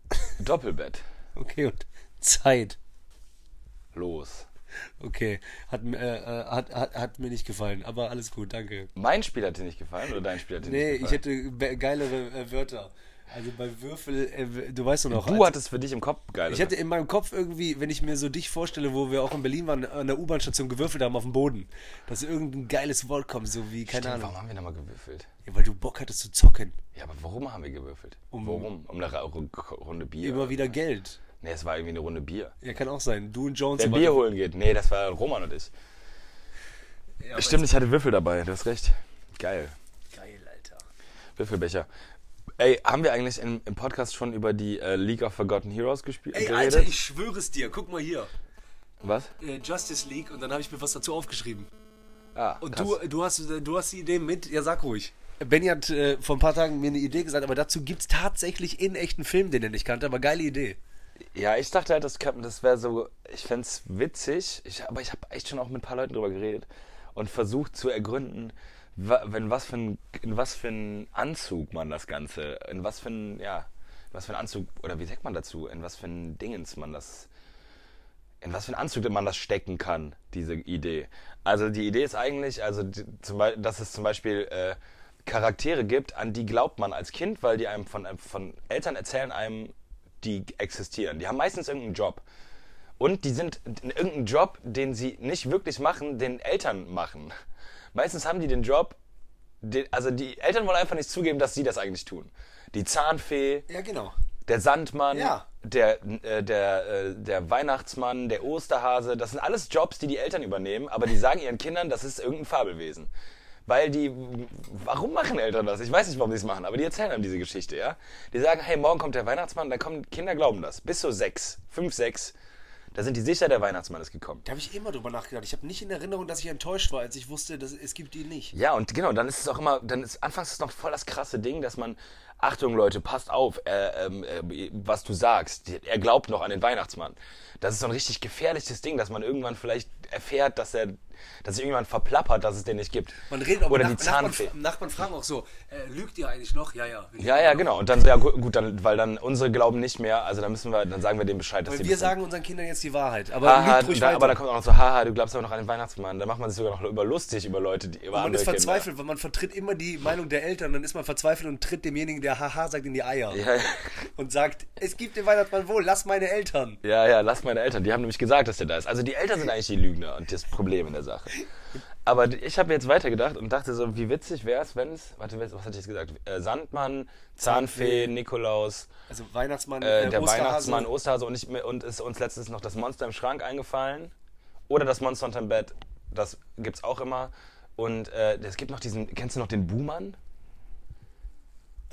Doppelbett, Okay, und Zeit. los. Okay, hat, mir, äh, äh, hat, hat, hat mir nicht gefallen, aber alles gut, danke. Mein Spiel hat dir nicht gefallen oder dein Spiel hat dir Nee, nicht ich gefallen? hätte be- geilere äh, Wörter. Also bei Würfel, äh, du weißt doch noch. Du hattest für dich im Kopf geil. Ich hatte in meinem Kopf irgendwie, wenn ich mir so dich vorstelle, wo wir auch in Berlin waren, an der U-Bahn-Station gewürfelt haben auf dem Boden, dass irgendein geiles Wort kommt, so wie, keine Stimmt, Ahnung. warum haben wir nochmal gewürfelt? Ja, weil du Bock hattest zu zocken. Ja, aber warum haben wir gewürfelt? warum? Um eine Ra- Runde Bier? Immer wieder Geld. Nee, es war irgendwie eine Runde Bier. Ja, kann auch sein. Du und Jones. Der Bier holen geht. Nee, das war Roman und ich. Ja, Stimmt, ich hatte Würfel dabei, du hast recht. Geil. Geil, Alter. Würfelbecher. Ey, haben wir eigentlich im, im Podcast schon über die äh, League of Forgotten Heroes gespielt? Ey, geredet? Alter, ich schwöre es dir. Guck mal hier. Was? Äh, Justice League und dann habe ich mir was dazu aufgeschrieben. Ah, Und krass. du, du, hast, du hast die Idee mit, ja sag ruhig. Benny hat äh, vor ein paar Tagen mir eine Idee gesagt, aber dazu gibt es tatsächlich in echten Film, den er nicht kannte, aber geile Idee. Ja, ich dachte halt, das, das wäre so, ich fände witzig, ich, aber ich habe echt schon auch mit ein paar Leuten drüber geredet und versucht zu ergründen, wenn was für ein, in was für einen Anzug man das Ganze, in was für ein, ja, was für ein Anzug, oder wie sagt man dazu, in was für ein Dingens man das, in was für einen Anzug man das stecken kann, diese Idee. Also die Idee ist eigentlich, also zum dass es zum Beispiel äh, Charaktere gibt, an die glaubt man als Kind, weil die einem von, von Eltern erzählen einem, die existieren. Die haben meistens irgendeinen Job. Und die sind in irgendeinem Job, den sie nicht wirklich machen, den Eltern machen. Meistens haben die den Job, den, also die Eltern wollen einfach nicht zugeben, dass sie das eigentlich tun. Die Zahnfee, Ja, genau. der Sandmann, Ja. der, äh, der, äh, der Weihnachtsmann, der Osterhase, das sind alles Jobs, die die Eltern übernehmen, aber die sagen ihren Kindern, das ist irgendein Fabelwesen. Weil die, warum machen Eltern das? Ich weiß nicht, warum die es machen, aber die erzählen einem diese Geschichte, ja? Die sagen, hey, morgen kommt der Weihnachtsmann, dann kommen, Kinder glauben das. Bis so sechs, fünf, sechs. Da sind die sicher, der Weihnachtsmann ist gekommen. Da habe ich immer drüber nachgedacht. Ich habe nicht in Erinnerung, dass ich enttäuscht war, als ich wusste, dass es gibt ihn nicht. Ja, und genau, dann ist es auch immer, dann ist anfangs ist es noch voll das krasse Ding, dass man, Achtung Leute, passt auf, äh, ähm, äh, was du sagst. Er glaubt noch an den Weihnachtsmann. Das ist so ein richtig gefährliches Ding, dass man irgendwann vielleicht erfährt, dass er, dass sich irgendwann verplappert, dass es den nicht gibt. Man redet auch Oder die Nach- Nachbarn, Zahnfee. Nachbarn fragen auch so, äh, lügt ihr eigentlich noch? Ja, ja. Ja, ja, genau. Und dann, ja gu- gut, dann, weil dann unsere glauben nicht mehr, also dann müssen wir, dann sagen wir dem Bescheid, dass Weil wir sagen unseren Kindern jetzt die Wahrheit. Aber Haha, lügt ruhig da, weiter. aber da kommt auch noch so, haha, du glaubst aber noch an den Weihnachtsmann. Da macht man sich sogar noch über lustig über Leute, die über man andere ist Kinder. verzweifelt, weil man vertritt immer die Meinung der Eltern. Dann ist man verzweifelt und tritt demjenigen, der Haha sagt, in die Eier. Ja, ja. Und sagt, es gibt den Weihnachtsmann wohl, lass meine Eltern. Ja, ja, lass meine Eltern. Die haben nämlich gesagt, dass der da ist. Also die Eltern sind eigentlich die Lügner und das Problem in der Sache. Aber ich habe jetzt weitergedacht und dachte so, wie witzig wäre es, wenn es, warte, was hatte ich jetzt gesagt? Äh, Sandmann, Zahnfee, Nikolaus, Also Weihnachtsmann, äh, der Osterhase. Weihnachtsmann, Osterhase und, ich, und ist uns letztens noch das Monster im Schrank eingefallen. Oder das Monster unterm Bett. Das gibt's auch immer. Und äh, es gibt noch diesen, kennst du noch den Buhmann?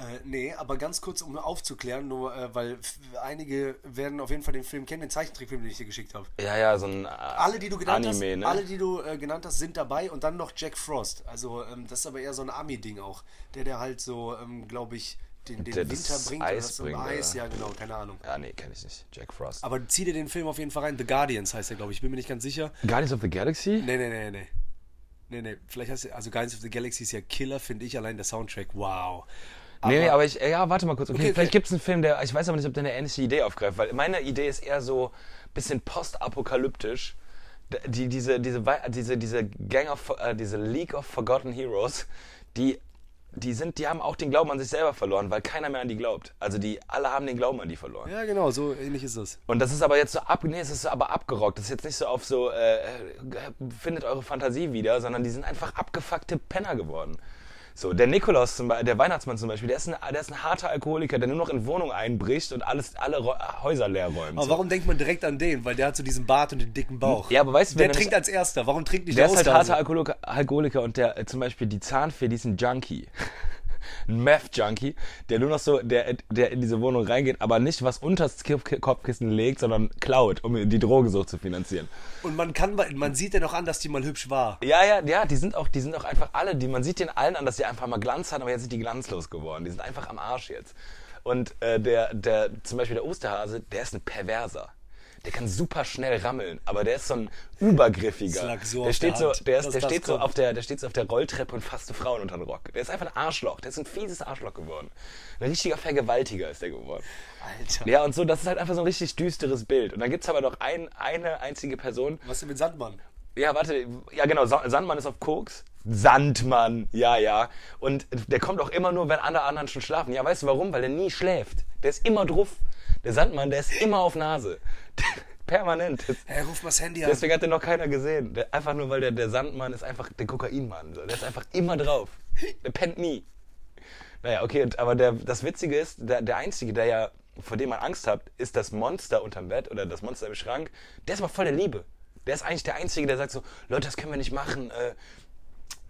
Äh, nee, aber ganz kurz, um aufzuklären, nur äh, weil einige werden auf jeden Fall den Film kennen, den Zeichentrickfilm, den ich dir geschickt habe. Ja, ja, so ein äh, Alle, die du genannt Anime, hast, ne? alle, die du äh, genannt hast, sind dabei und dann noch Jack Frost. Also ähm, das ist aber eher so ein Ami-Ding auch, der der halt so, ähm, glaube ich, den, den Der Winter bringt Eis oder das bringt, Eis, ja genau, keine Ahnung. Ja, nee, kenne ich nicht. Jack Frost. Aber zieh dir den Film auf jeden Fall rein. The Guardians heißt der, glaube ich. Ich bin mir nicht ganz sicher. Guardians of the Galaxy? Nee, nee, nee, nee. Nee, nee. Vielleicht heißt der, also Guardians of the Galaxy ist ja Killer, finde ich. Allein der Soundtrack, wow. Nee, nee, aber ich, ja, warte mal kurz. Okay, Okay, okay. vielleicht gibt es einen Film, der, ich weiß aber nicht, ob der eine ähnliche Idee aufgreift, weil meine Idee ist eher so ein bisschen postapokalyptisch. Die, diese, diese, diese, diese Gang of, äh, diese League of Forgotten Heroes, die, die sind, die haben auch den Glauben an sich selber verloren, weil keiner mehr an die glaubt. Also die, alle haben den Glauben an die verloren. Ja, genau, so ähnlich ist es. Und das ist aber jetzt so ab, nee, es ist aber abgerockt. Das ist jetzt nicht so auf so, äh, äh, findet eure Fantasie wieder, sondern die sind einfach abgefuckte Penner geworden. So, der Nikolaus zum Beispiel, der Weihnachtsmann zum Beispiel, der ist, ein, der ist ein harter Alkoholiker, der nur noch in Wohnungen einbricht und alles, alle Ro Häuser leer räumt. Aber so. warum denkt man direkt an den? Weil der hat so diesen Bart und den dicken Bauch. Ja, aber weißt du, der wer trinkt nämlich- als erster. Warum trinkt nicht Der der, ist halt harter Alkoholiker, Alkoholiker und der äh, zum Beispiel die Zahnfee, die ist ein Junkie. Ein Meth-Junkie, der nur noch so, der, der in diese Wohnung reingeht, aber nicht was unter das Kopf- Kopfkissen legt, sondern klaut, um die Drogensucht zu finanzieren. Und man kann, man sieht ja noch an, dass die mal hübsch war. Ja, ja, ja, die sind auch, die sind auch einfach alle, die, man sieht den allen an, dass die einfach mal Glanz hatten, aber jetzt sind die glanzlos geworden. Die sind einfach am Arsch jetzt. Und äh, der, der, zum Beispiel der Osterhase, der ist ein Perverser. Der kann super schnell rammeln, aber der ist so ein übergriffiger. So der steht der so, der, ist, der steht so auf der, der steht so auf der Rolltreppe und fasst Frauen unter den Rock. Der ist einfach ein Arschloch. Der ist ein fieses Arschloch geworden. Ein richtiger Vergewaltiger ist der geworden. Alter. Ja, und so, das ist halt einfach so ein richtig düsteres Bild. Und dann gibt's aber noch ein, eine einzige Person, Was denn mit Sandmann? ja, warte, ja genau, Sa- Sandmann ist auf Koks. Sandmann, ja, ja. Und der kommt auch immer nur, wenn alle anderen schon schlafen. Ja, weißt du warum? Weil der nie schläft. Der ist immer druff. Der Sandmann, der ist immer auf Nase. Permanent. Hey, ruf mal das Handy an. Deswegen hat den noch keiner gesehen. Der, einfach nur, weil der, der Sandmann ist einfach der Kokainmann. Der ist einfach immer drauf. Der pennt nie. Naja, okay, aber der, das Witzige ist, der, der Einzige, der ja, vor dem man Angst hat, ist das Monster unterm Bett oder das Monster im Schrank. Der ist aber voll der Liebe. Der ist eigentlich der Einzige, der sagt so, Leute, das können wir nicht machen. Äh,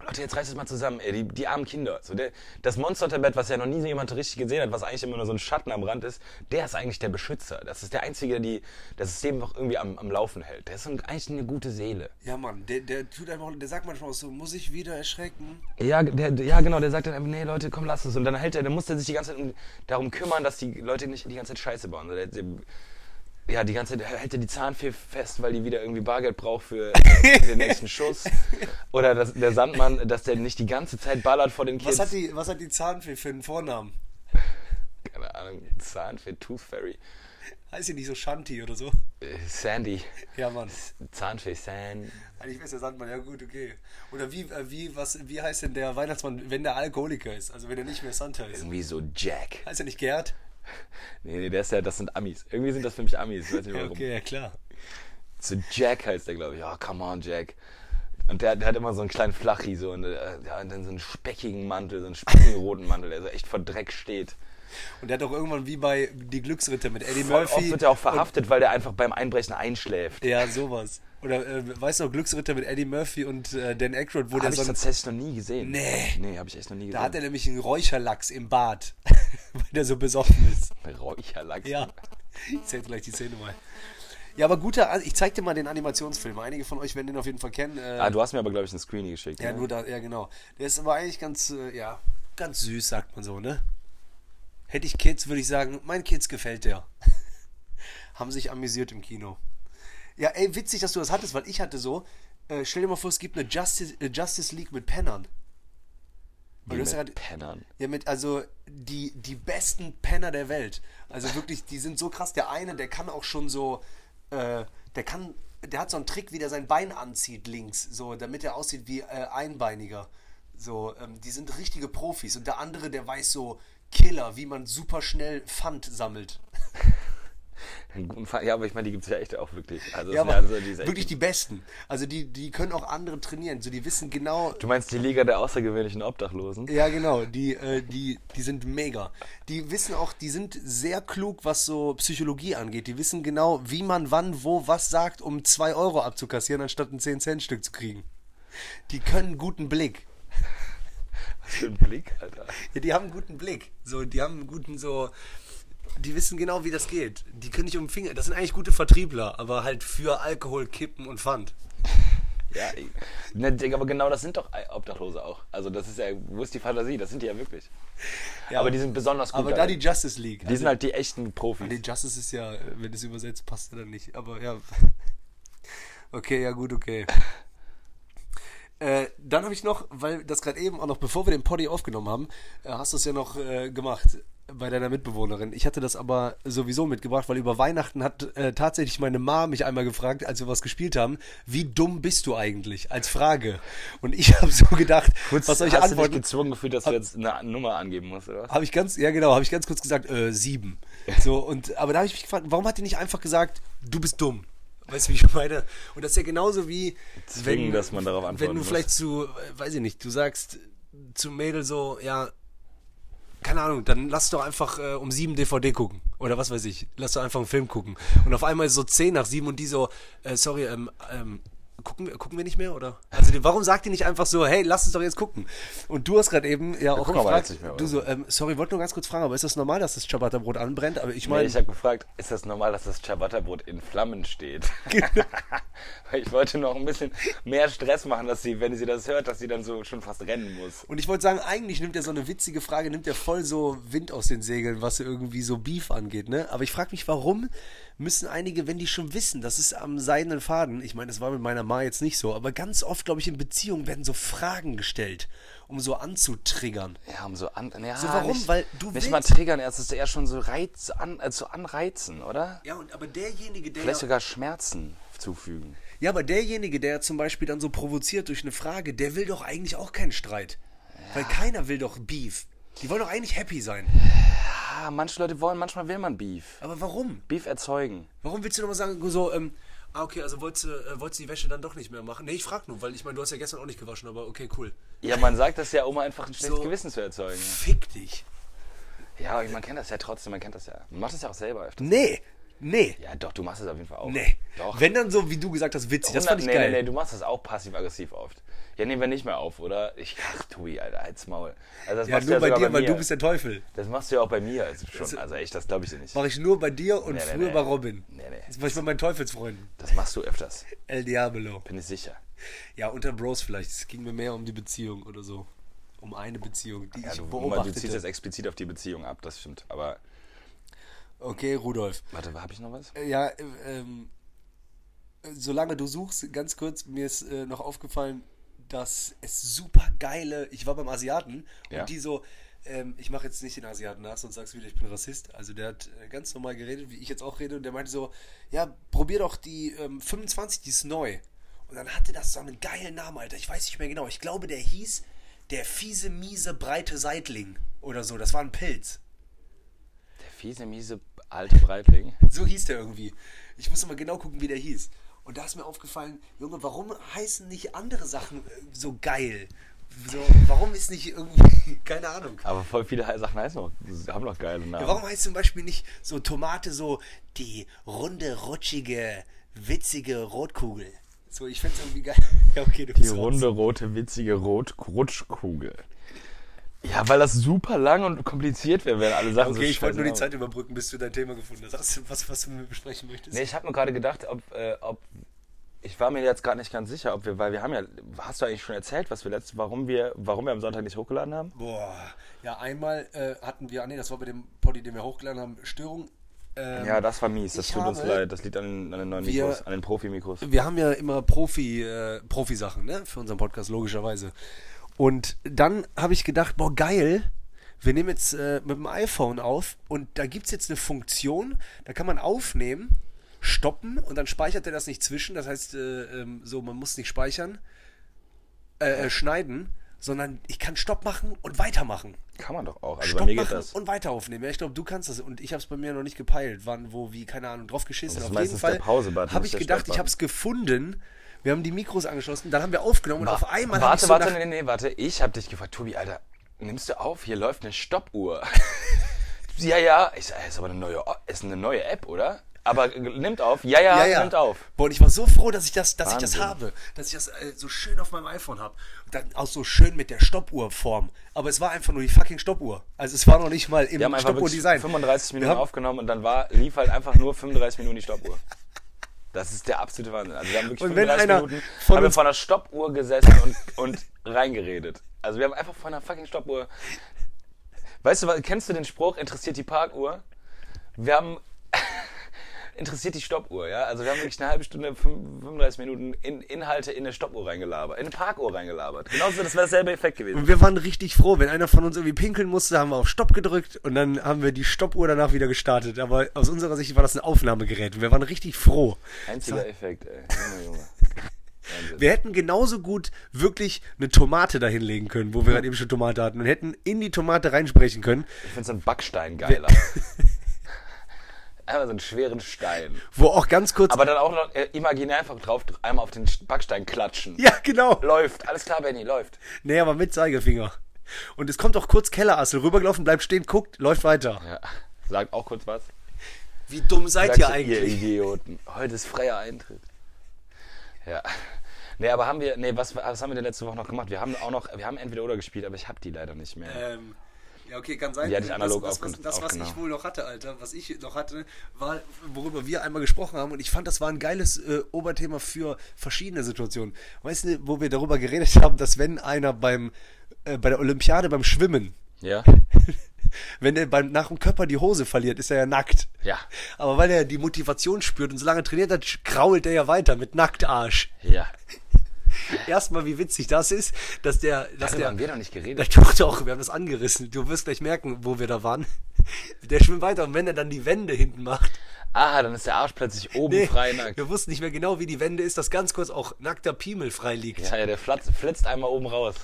Leute, jetzt reißt es mal zusammen, ey, die, die armen Kinder. So, der, das Monster unterm Bett, was ja noch nie jemand richtig gesehen hat, was eigentlich immer nur so ein Schatten am Rand ist, der ist eigentlich der Beschützer. Das ist der Einzige, der die, das System noch irgendwie am, am Laufen hält. Der ist ein, eigentlich eine gute Seele. Ja, Mann, der, der tut einfach, der sagt manchmal auch so, muss ich wieder erschrecken? Ja, der, ja, genau, der sagt dann einfach, nee, Leute, komm, lass es. Und dann hält er, dann muss er sich die ganze Zeit um, darum kümmern, dass die Leute nicht die ganze Zeit Scheiße bauen. Der, der, ja, die ganze Zeit hält er die Zahnfee fest, weil die wieder irgendwie Bargeld braucht für den nächsten Schuss. Oder dass der Sandmann, dass der nicht die ganze Zeit ballert vor den Kids. Was hat, die, was hat die Zahnfee für einen Vornamen? Keine Ahnung, Zahnfee, Tooth Fairy. Heißt sie nicht so Shanti oder so? Äh, Sandy. Ja, Mann. Zahnfee, San. Eigentlich weiß der Sandmann, ja gut, okay. Oder wie, äh, wie, was, wie heißt denn der Weihnachtsmann, wenn der Alkoholiker ist? Also wenn er nicht mehr Santa ist. Irgendwie so Jack. Heißt er nicht Gerd? Nee, nee, der ist ja, das sind Amis. Irgendwie sind das für mich Amis. Ich weiß nicht warum. okay, ja klar. So Jack heißt der, glaube ich. Ja, come on, Jack. Und der, der hat immer so einen kleinen Flachi, so, und, äh, ja, und dann so einen speckigen Mantel, so einen speckigen roten Mantel, der so echt vor Dreck steht. Und der hat auch irgendwann wie bei Die Glücksritter mit Eddie Voll Murphy. oft wird er auch verhaftet, weil der einfach beim Einbrechen einschläft. Ja, sowas. Oder äh, weißt du noch, Glücksritter mit Eddie Murphy und äh, Dan Aykroyd, wo Habe der ich so ein, tatsächlich noch nie gesehen. Nee. Nee, habe ich echt noch nie Da hat er gesehen. nämlich einen Räucherlachs im Bad, weil der so besoffen ist. Räucherlachs. Ja, ich zähle gleich die Szene mal. Ja, aber guter, ich zeig dir mal den Animationsfilm. Einige von euch werden den auf jeden Fall kennen. Äh, Ah, du hast mir aber, glaube ich, einen Screenie geschickt. ja, ne? nur da, ja, genau. Der ist aber eigentlich ganz, äh, ja, ganz süß, sagt man so, ne? Hätte ich Kids, würde ich sagen, meinen Kids gefällt der. Haben sich amüsiert im Kino. Ja, ey, witzig, dass du das hattest, weil ich hatte so, äh, stell dir mal vor, es gibt eine Justice, äh, Justice League mit Pennern. Wie mit grad- Pennern. Ja, mit, also die, die besten Penner der Welt. Also wirklich, die sind so krass. Der eine, der kann auch schon so, äh, der kann, der hat so einen Trick, wie der sein Bein anzieht links, so, damit er aussieht wie äh, Einbeiniger. So, ähm, die sind richtige Profis. Und der andere, der weiß so Killer, wie man super schnell Pfand sammelt. Ja, aber ich meine, die gibt es ja echt auch wirklich. Also, Ja, also diese wirklich die Besten. Also die, die können auch andere trainieren. So, die wissen genau, Du meinst die Liga der außergewöhnlichen Obdachlosen? Ja, genau. Die, äh, die, die sind mega. Die wissen auch, die sind sehr klug, was so Psychologie angeht. Die wissen genau, wie man wann, wo, was sagt, um 2 Euro abzukassieren, anstatt ein 10-Cent-Stück zu kriegen. Die können einen guten Blick. Für Blick, Alter. Ja, die haben einen guten Blick. So, die haben einen guten so. Die wissen genau, wie das geht. Die können nicht um den Finger. Das sind eigentlich gute Vertriebler, aber halt für Alkohol, Kippen und Pfand. Ja, ich- ne, aber genau das sind doch Obdachlose auch. Also das ist ja, wo ist die Fantasie? Das sind die ja wirklich. Ja, aber die sind besonders gut. Aber da die Justice League. die also- sind halt die echten Profis. Nee, Justice ist ja, wenn es übersetzt, passt dann nicht. Aber ja. Okay, ja gut, okay. Äh, dann habe ich noch, weil das gerade eben auch noch, bevor wir den Poddy aufgenommen haben, äh, hast du es ja noch äh, gemacht bei deiner Mitbewohnerin. Ich hatte das aber sowieso mitgebracht, weil über Weihnachten hat äh, tatsächlich meine Ma mich einmal gefragt, als wir was gespielt haben, wie dumm bist du eigentlich? Als Frage. Und ich habe so gedacht, Kurz, was soll ich hast du dich antworten? gezwungen gefühlt, dass du jetzt eine Nummer angeben musst, oder? Habe ich ganz, ja genau, habe ich ganz kurz gesagt, äh, sieben. So, und, aber da habe ich mich gefragt, warum hat die nicht einfach gesagt, du bist dumm? Weißt du, wie ich meine? Und das ist ja genauso wie, Zwingen, dass man darauf wenn antworten du muss. vielleicht zu, äh, weiß ich nicht, du sagst zum Mädel so, ja, keine Ahnung, dann lass doch einfach äh, um sieben DVD gucken. Oder was weiß ich, lass doch einfach einen Film gucken. Und auf einmal ist so zehn nach sieben und die so, äh, sorry, ähm, ähm, gucken wir, gucken wir nicht mehr, oder? Also warum sagt die nicht einfach so, hey, lass uns doch jetzt gucken? Und du hast gerade eben ja auch gefragt, mehr, du so, ähm, sorry, wollte nur ganz kurz fragen, aber ist das normal, dass das Ciabatta-Brot anbrennt? Aber ich Nee, meine, ich habe gefragt, ist das normal, dass das Ciabatta-Brot in Flammen steht? Genau. Ich wollte noch ein bisschen mehr Stress machen, dass sie, wenn sie das hört, dass sie dann so schon fast rennen muss. und ich wollte sagen, eigentlich nimmt er so eine witzige Frage, nimmt er voll so Wind aus den Segeln, was irgendwie so Beef angeht, ne? Aber ich frage mich, warum müssen einige, wenn die schon wissen, das ist am seidenen Faden, ich meine, das war mit meiner Ma jetzt nicht so, aber ganz oft, glaube ich, in Beziehungen werden so Fragen gestellt, um so anzutriggern. Ja, um so an. Ja, So, warum? Nicht, Weil du Nicht willst- mal triggern, erst ist eher schon so Reiz, an, also anreizen, oder? Ja, und aber derjenige, der. Vielleicht sogar Schmerzen zufügen. Ja, aber derjenige, der zum Beispiel dann so provoziert durch eine Frage, der will doch eigentlich auch keinen Streit. Weil keiner will doch Beef. Die wollen doch eigentlich happy sein. Ah, manche Leute wollen, manchmal will man Beef. Aber warum? Beef erzeugen. Warum willst du nochmal sagen, so, ähm, ah, okay, also wolltest du, äh, wolltest du die Wäsche dann doch nicht mehr machen? Nee, ich frag nur, weil ich meine, du hast ja gestern auch nicht gewaschen, aber okay, cool. Ja, man sagt das ja, um einfach ein schlechtes So. Gewissen zu erzeugen. Fick dich. Ja, man kennt das ja trotzdem, man kennt das ja. Man macht das ja auch selber öfter. Nee, nee, Ja, doch, du machst es auf jeden Fall auch. nee. Doch. Wenn dann so, wie du gesagt hast, witzig, das fand ich nee, geil. Nee, nee, du machst das auch passiv-aggressiv oft. Ja, nehmen wir nicht mehr auf, oder? Ich, ach, Tui, Alter, halt's Maul. Also das ja, machst nur du bei ja sogar dir, weil mir. du bist der Teufel. Das machst du ja auch bei mir also schon. Also echt, das glaube ich dir nicht. Mache ich nur bei dir und Nee, früher bei Robin. Nee, nee. Das war ich bei meinen Teufelsfreunden. Das machst du öfters, El Diablo. bin ich sicher. Ja, unter Bros vielleicht. Es ging mir mehr um die Beziehung oder so. Um eine Beziehung, die Ja, ich du, du ziehst jetzt explizit auf die Beziehung ab, das stimmt. Aber, Okay, Rudolf. warte, habe ich noch was? Äh, Ja, äh, ähm, äh, solange du suchst, ganz kurz, mir ist äh, noch aufgefallen, dass es super geile, ich war beim Asiaten Ja. und die so, ähm, ich mache jetzt nicht den Asiaten nach, sonst sagst du wieder, ich bin Rassist. Also der hat äh, ganz normal geredet, wie ich jetzt auch rede und der meinte so, ja, probier doch die ähm, 25, die ist neu. Und dann hatte das so einen geilen Namen, Alter. Ich weiß nicht mehr genau. Ich glaube, der hieß der fiese, miese, breite Seitling oder so. Das war ein Pilz. Der fiese, miese, alte Breitling. So hieß der irgendwie. Ich muss mal genau gucken, wie der hieß. Und da ist mir aufgefallen, Junge, warum heißen nicht andere Sachen äh, so geil? So, warum ist nicht irgendwie, keine Ahnung. Aber voll viele Sachen heißen noch, haben noch geile Namen. Ja, warum heißt zum Beispiel nicht so Tomate so die runde, rutschige, witzige Rotkugel? So, ich find's irgendwie geil. Ja, okay, du Die bist raus. runde, rote, witzige Rot Rutschkugel. Ja, weil das super lang und kompliziert wäre, wenn alle Sachen so Okay, ich wollte nur die Zeit überbrücken, bis du dein Thema gefunden hast. hast du was, was du mit mir besprechen möchtest? Nee, ich habe nur gerade gedacht, ob, äh, ob ich war mir jetzt gerade nicht ganz sicher, ob wir, weil wir haben ja, hast du eigentlich schon erzählt, was wir letzte, warum wir, warum wir am Sonntag nicht hochgeladen haben? Boah. Ja, einmal äh, hatten wir, ah, nee, das war bei dem Poddy, den wir hochgeladen haben, Störung. Ähm, Ja, das war mies. Das tut uns habe- leid. Das liegt an, den- an den neuen Wir- Mikros, an den Profi-Mikros. wir haben ja immer Profi, äh, Profi-Sachen, ne? Für unseren Podcast, logischerweise. Und dann habe ich gedacht, boah, geil. Wir nehmen jetzt äh, mit dem iPhone auf und da gibt es jetzt eine Funktion, da kann man aufnehmen, stoppen und dann speichert er das nicht zwischen. Das heißt, äh, ähm, so, man muss nicht speichern, äh, äh, schneiden, sondern ich kann Stopp machen und weitermachen. Kann man doch auch. Also Stopp machen das. und weiter aufnehmen. Ja, ich glaube, du kannst das. Und ich habe es bei mir noch nicht gepeilt. Wann, wo, wie, keine Ahnung, drauf geschissen. Auf jeden Fall habe ich gedacht, ich habe es gefunden. Wir haben die Mikros angeschlossen, dann haben wir aufgenommen und auf einmal Warte, so warte, nee, nee, warte. Ich habe dich gefragt, Tobi, Alter, nimmst du auf? Hier läuft eine Stoppuhr. ja, ja. Ich sag, ist aber eine neue, ist eine neue App, oder? Aber nimmt auf. Ja, ja, ja, ja. nimmt auf. Boah, und ich war so froh, dass ich das, dass ich das Wahnsinn. habe, dass ich das äh, so schön auf meinem iPhone habe. Und dann auch so schön mit der Stoppuhrform. Aber es war einfach nur die fucking Stoppuhr. Also es war noch nicht mal im Stoppuhr-Design. 35 Minuten aufgenommen und dann war, lief halt einfach nur 35 Minuten die Stoppuhr. Das ist der absolute Wahnsinn. Also wir haben wirklich Und wenn 35 einer Minuten von haben wir vor einer Stoppuhr gesessen und, und reingeredet. Also wir haben einfach vor einer fucking Stoppuhr. Weißt du, kennst du den Spruch, interessiert die Parkuhr? Wir haben interessiert die Stoppuhr, ja? Also wir haben wirklich eine halbe Stunde, fünf- 35 Minuten in, Inhalte in eine Stoppuhr reingelabert, in eine Parkuhr reingelabert. Genauso, das wäre dasselbe Effekt gewesen. Und wir waren richtig froh. Wenn einer von uns irgendwie pinkeln musste, haben wir auf Stopp gedrückt und dann haben wir die Stoppuhr danach wieder gestartet. Aber aus unserer Sicht war das ein Aufnahmegerät. Und wir waren richtig froh. Einziger Effekt, ey. Junge, Junge. Wir hätten genauso gut wirklich eine Tomate da hinlegen können, wo wir gerade eben schon Tomate hatten und hätten in die Tomate reinsprechen können, Ich finde so einen Backstein geiler. Einfach so einen schweren Stein. wo auch ganz kurz. Aber dann auch noch äh, imaginär einfach drauf, einmal auf den Backstein klatschen. ja, genau. Läuft. Alles klar, Benny, läuft. Nee, aber mit Zeigefinger. Und es kommt auch kurz Kellerassel rübergelaufen, bleibt stehen, guckt, läuft weiter. Ja. Sagt auch kurz was. Wie dumm seid Sagt ihr eigentlich? Idioten. Heute ist freier Eintritt. Ja. Nee, aber haben wir, nee, was, was haben wir denn letzte Woche noch gemacht? Wir haben auch noch, wir haben entweder oder gespielt, aber ich habe die leider nicht mehr. Ähm, ja, okay, kann sein. Die hatte ich analog das, das, das, was ich wohl noch hatte, Alter, was ich noch hatte, war, worüber wir einmal gesprochen haben und ich fand, das war ein geiles äh, Oberthema für verschiedene Situationen. Weißt du, wo wir darüber geredet haben, dass wenn einer beim, äh, bei der Olympiade beim Schwimmen, Ja? wenn er beim, nach dem Körper die Hose verliert, ist er ja nackt. Ja. Aber weil er die Motivation spürt und so lange trainiert hat, krault er ja weiter mit Nacktarsch. Ja. Erstmal, wie witzig das ist, dass der, dass Darüber der, haben wir doch nicht geredet. Doch, doch, wir haben das angerissen. Du wirst gleich merken, wo wir da waren. Der schwimmt weiter und wenn er dann die Wände hinten macht. Ah, dann ist der Arsch plötzlich oben frei nackt. wir wussten nicht mehr genau, wie die Wände ist, dass ganz kurz auch nackter Piemel frei liegt. Ja, ja, der flitzt einmal oben raus.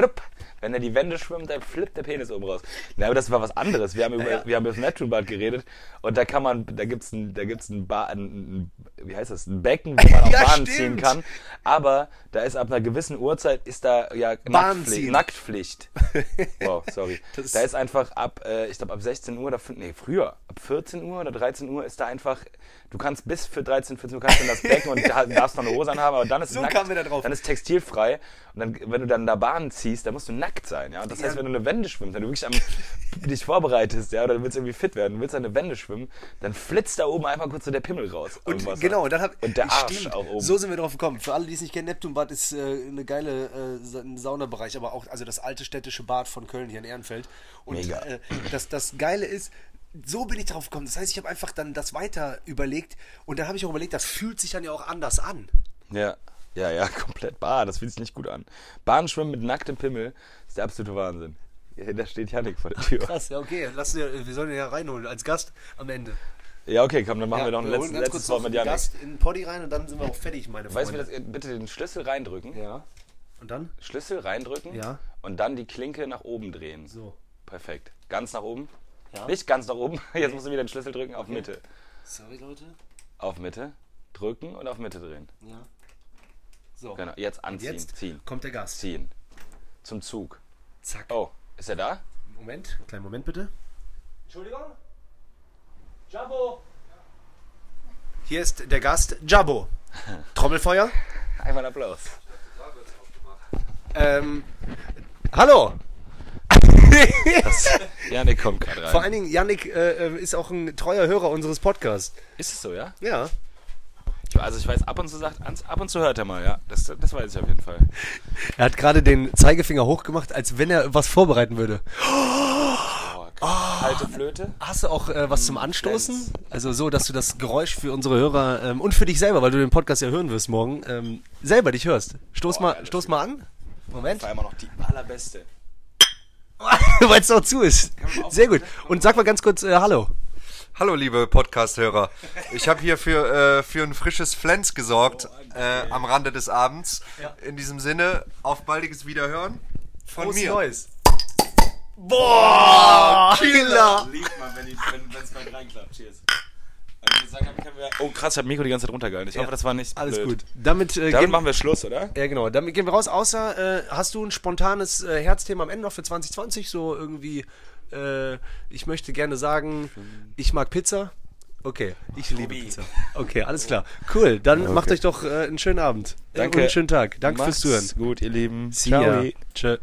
Rupp. Wenn er die Wände schwimmt, dann flippt der Penis oben raus. Na, aber das war was anderes. Wir haben über, Ja. wir haben über das Neptunbad geredet und da kann man, da gibt's ein, da gibt's ein, ba ein, ein wie heißt das, ein Becken, wo man auch Ja, Bahn stimmt. ziehen kann. Aber da ist ab einer gewissen Uhrzeit ist da ja Nacktpflicht. Nacktpflicht. Wow, sorry. Das- da ist einfach ab, äh, ich glaube ab 16 Uhr fün- nee, früher, ab 14 Uhr oder 13 Uhr ist da einfach, du kannst bis für 13, 14 Uhr kannst du in das Becken und da- darfst noch eine Hose anhaben, aber dann ist es So nackt. da drauf. Dann ist textilfrei und dann, wenn du dann da Bahn ziehst, dann musst du nackt sein, ja. Und das heißt, wenn du eine Wende schwimmst, wenn du wirklich am, dich vorbereitest, ja, oder du willst irgendwie fit werden, du willst eine Wende schwimmen, dann flitzt da oben einfach kurz so der Pimmel raus. Und genau, und dann hab, und der Arsch stimmt, auch oben. So sind wir drauf gekommen. Für alle, die es nicht kennen, Neptunbad ist äh, eine geile äh, ein Saunabereich, aber auch also das alte städtische Bad von Köln hier in Ehrenfeld. Und Mega. Äh, das, das Geile ist, so bin ich drauf gekommen. Das heißt, ich habe einfach dann das weiter überlegt und dann habe ich auch überlegt, das fühlt sich dann ja auch anders an. Ja, ja, ja, komplett. Bah, das fühlt sich nicht gut an. Bahnschwimmen mit nacktem Pimmel ist der absolute Wahnsinn. Ja, da steht Janik vor der Tür. Krass, ja, okay. Lass, dir- wir sollen ihn ja reinholen als Gast am Ende. Ja, okay, komm, dann machen wir noch ein letztes, letztes Wort mit Janik. Gast in den Poddy rein und dann sind wir auch fertig, meine Weißt du, Freunde. bitte den Schlüssel reindrücken. Ja. Und dann? Schlüssel reindrücken Ja. und dann die Klinke nach oben drehen. So. Perfekt. Ganz nach oben. Ja. Nicht ganz nach oben. Jetzt musst du wieder den Schlüssel drücken auf Mitte. Sorry, Leute. Auf Mitte. Drücken und auf Mitte drehen. Ja. So. Genau. Jetzt anziehen. Jetzt Ziehen. kommt der Gast. Ziehen. Zum Zug. Zack. Oh, ist er da? Moment, kleinen Moment bitte. Entschuldigung? Jabbo! Hier ist der Gast Jabbo. Trommelfeuer. Einmal Applaus. Ähm, hallo! Das, Janik kommt gerade rein. Vor allen Dingen, Yannick äh, äh, ist auch ein treuer Hörer unseres Podcasts. ist es so, ja? Ja. Ich, also ich weiß, ab und zu sagt, ab und zu hört er mal, ja. Das, das weiß ich auf jeden Fall. Er hat gerade den Zeigefinger hochgemacht, als wenn er was vorbereiten würde. Oh, Kalte Flöte. Hast du auch äh, was zum Anstoßen? Also so, dass du das Geräusch für unsere Hörer ähm, und für dich selber, weil du den Podcast ja hören wirst morgen, ähm, selber dich hörst. Stoß mal, stoß mal an. Moment. Vor allem auch noch die allerbeste. Weil es auch zu ist. Sehr gut. Und sag mal ganz kurz äh, Hallo. Hallo liebe Podcast-Hörer. Ich habe hier für, äh, für ein frisches Flens gesorgt äh, am Rande des Abends. In diesem Sinne, auf baldiges Wiederhören von Frohes mir. Neues. Boah, Killer. Liebt man, wenn es mal reinklappt. Cheers. Oh krass, ich habe Mikro die ganze Zeit runtergehalten. Ich hoffe, das war nicht Alles blöd. gut. Damit, äh, Damit gehen, machen wir Schluss, oder? ja, genau. Damit gehen wir raus. Außer, äh, hast du ein spontanes äh, Herzthema am Ende noch für 2020? So irgendwie, äh, ich möchte gerne sagen, ich mag Pizza. Okay, ich liebe. Pizza. Okay, alles klar. Cool, dann macht euch doch äh, einen schönen Abend. Danke. Und einen schönen Tag. Danke fürs Zuhören. gut, ihr Lieben. See ya. Tschö.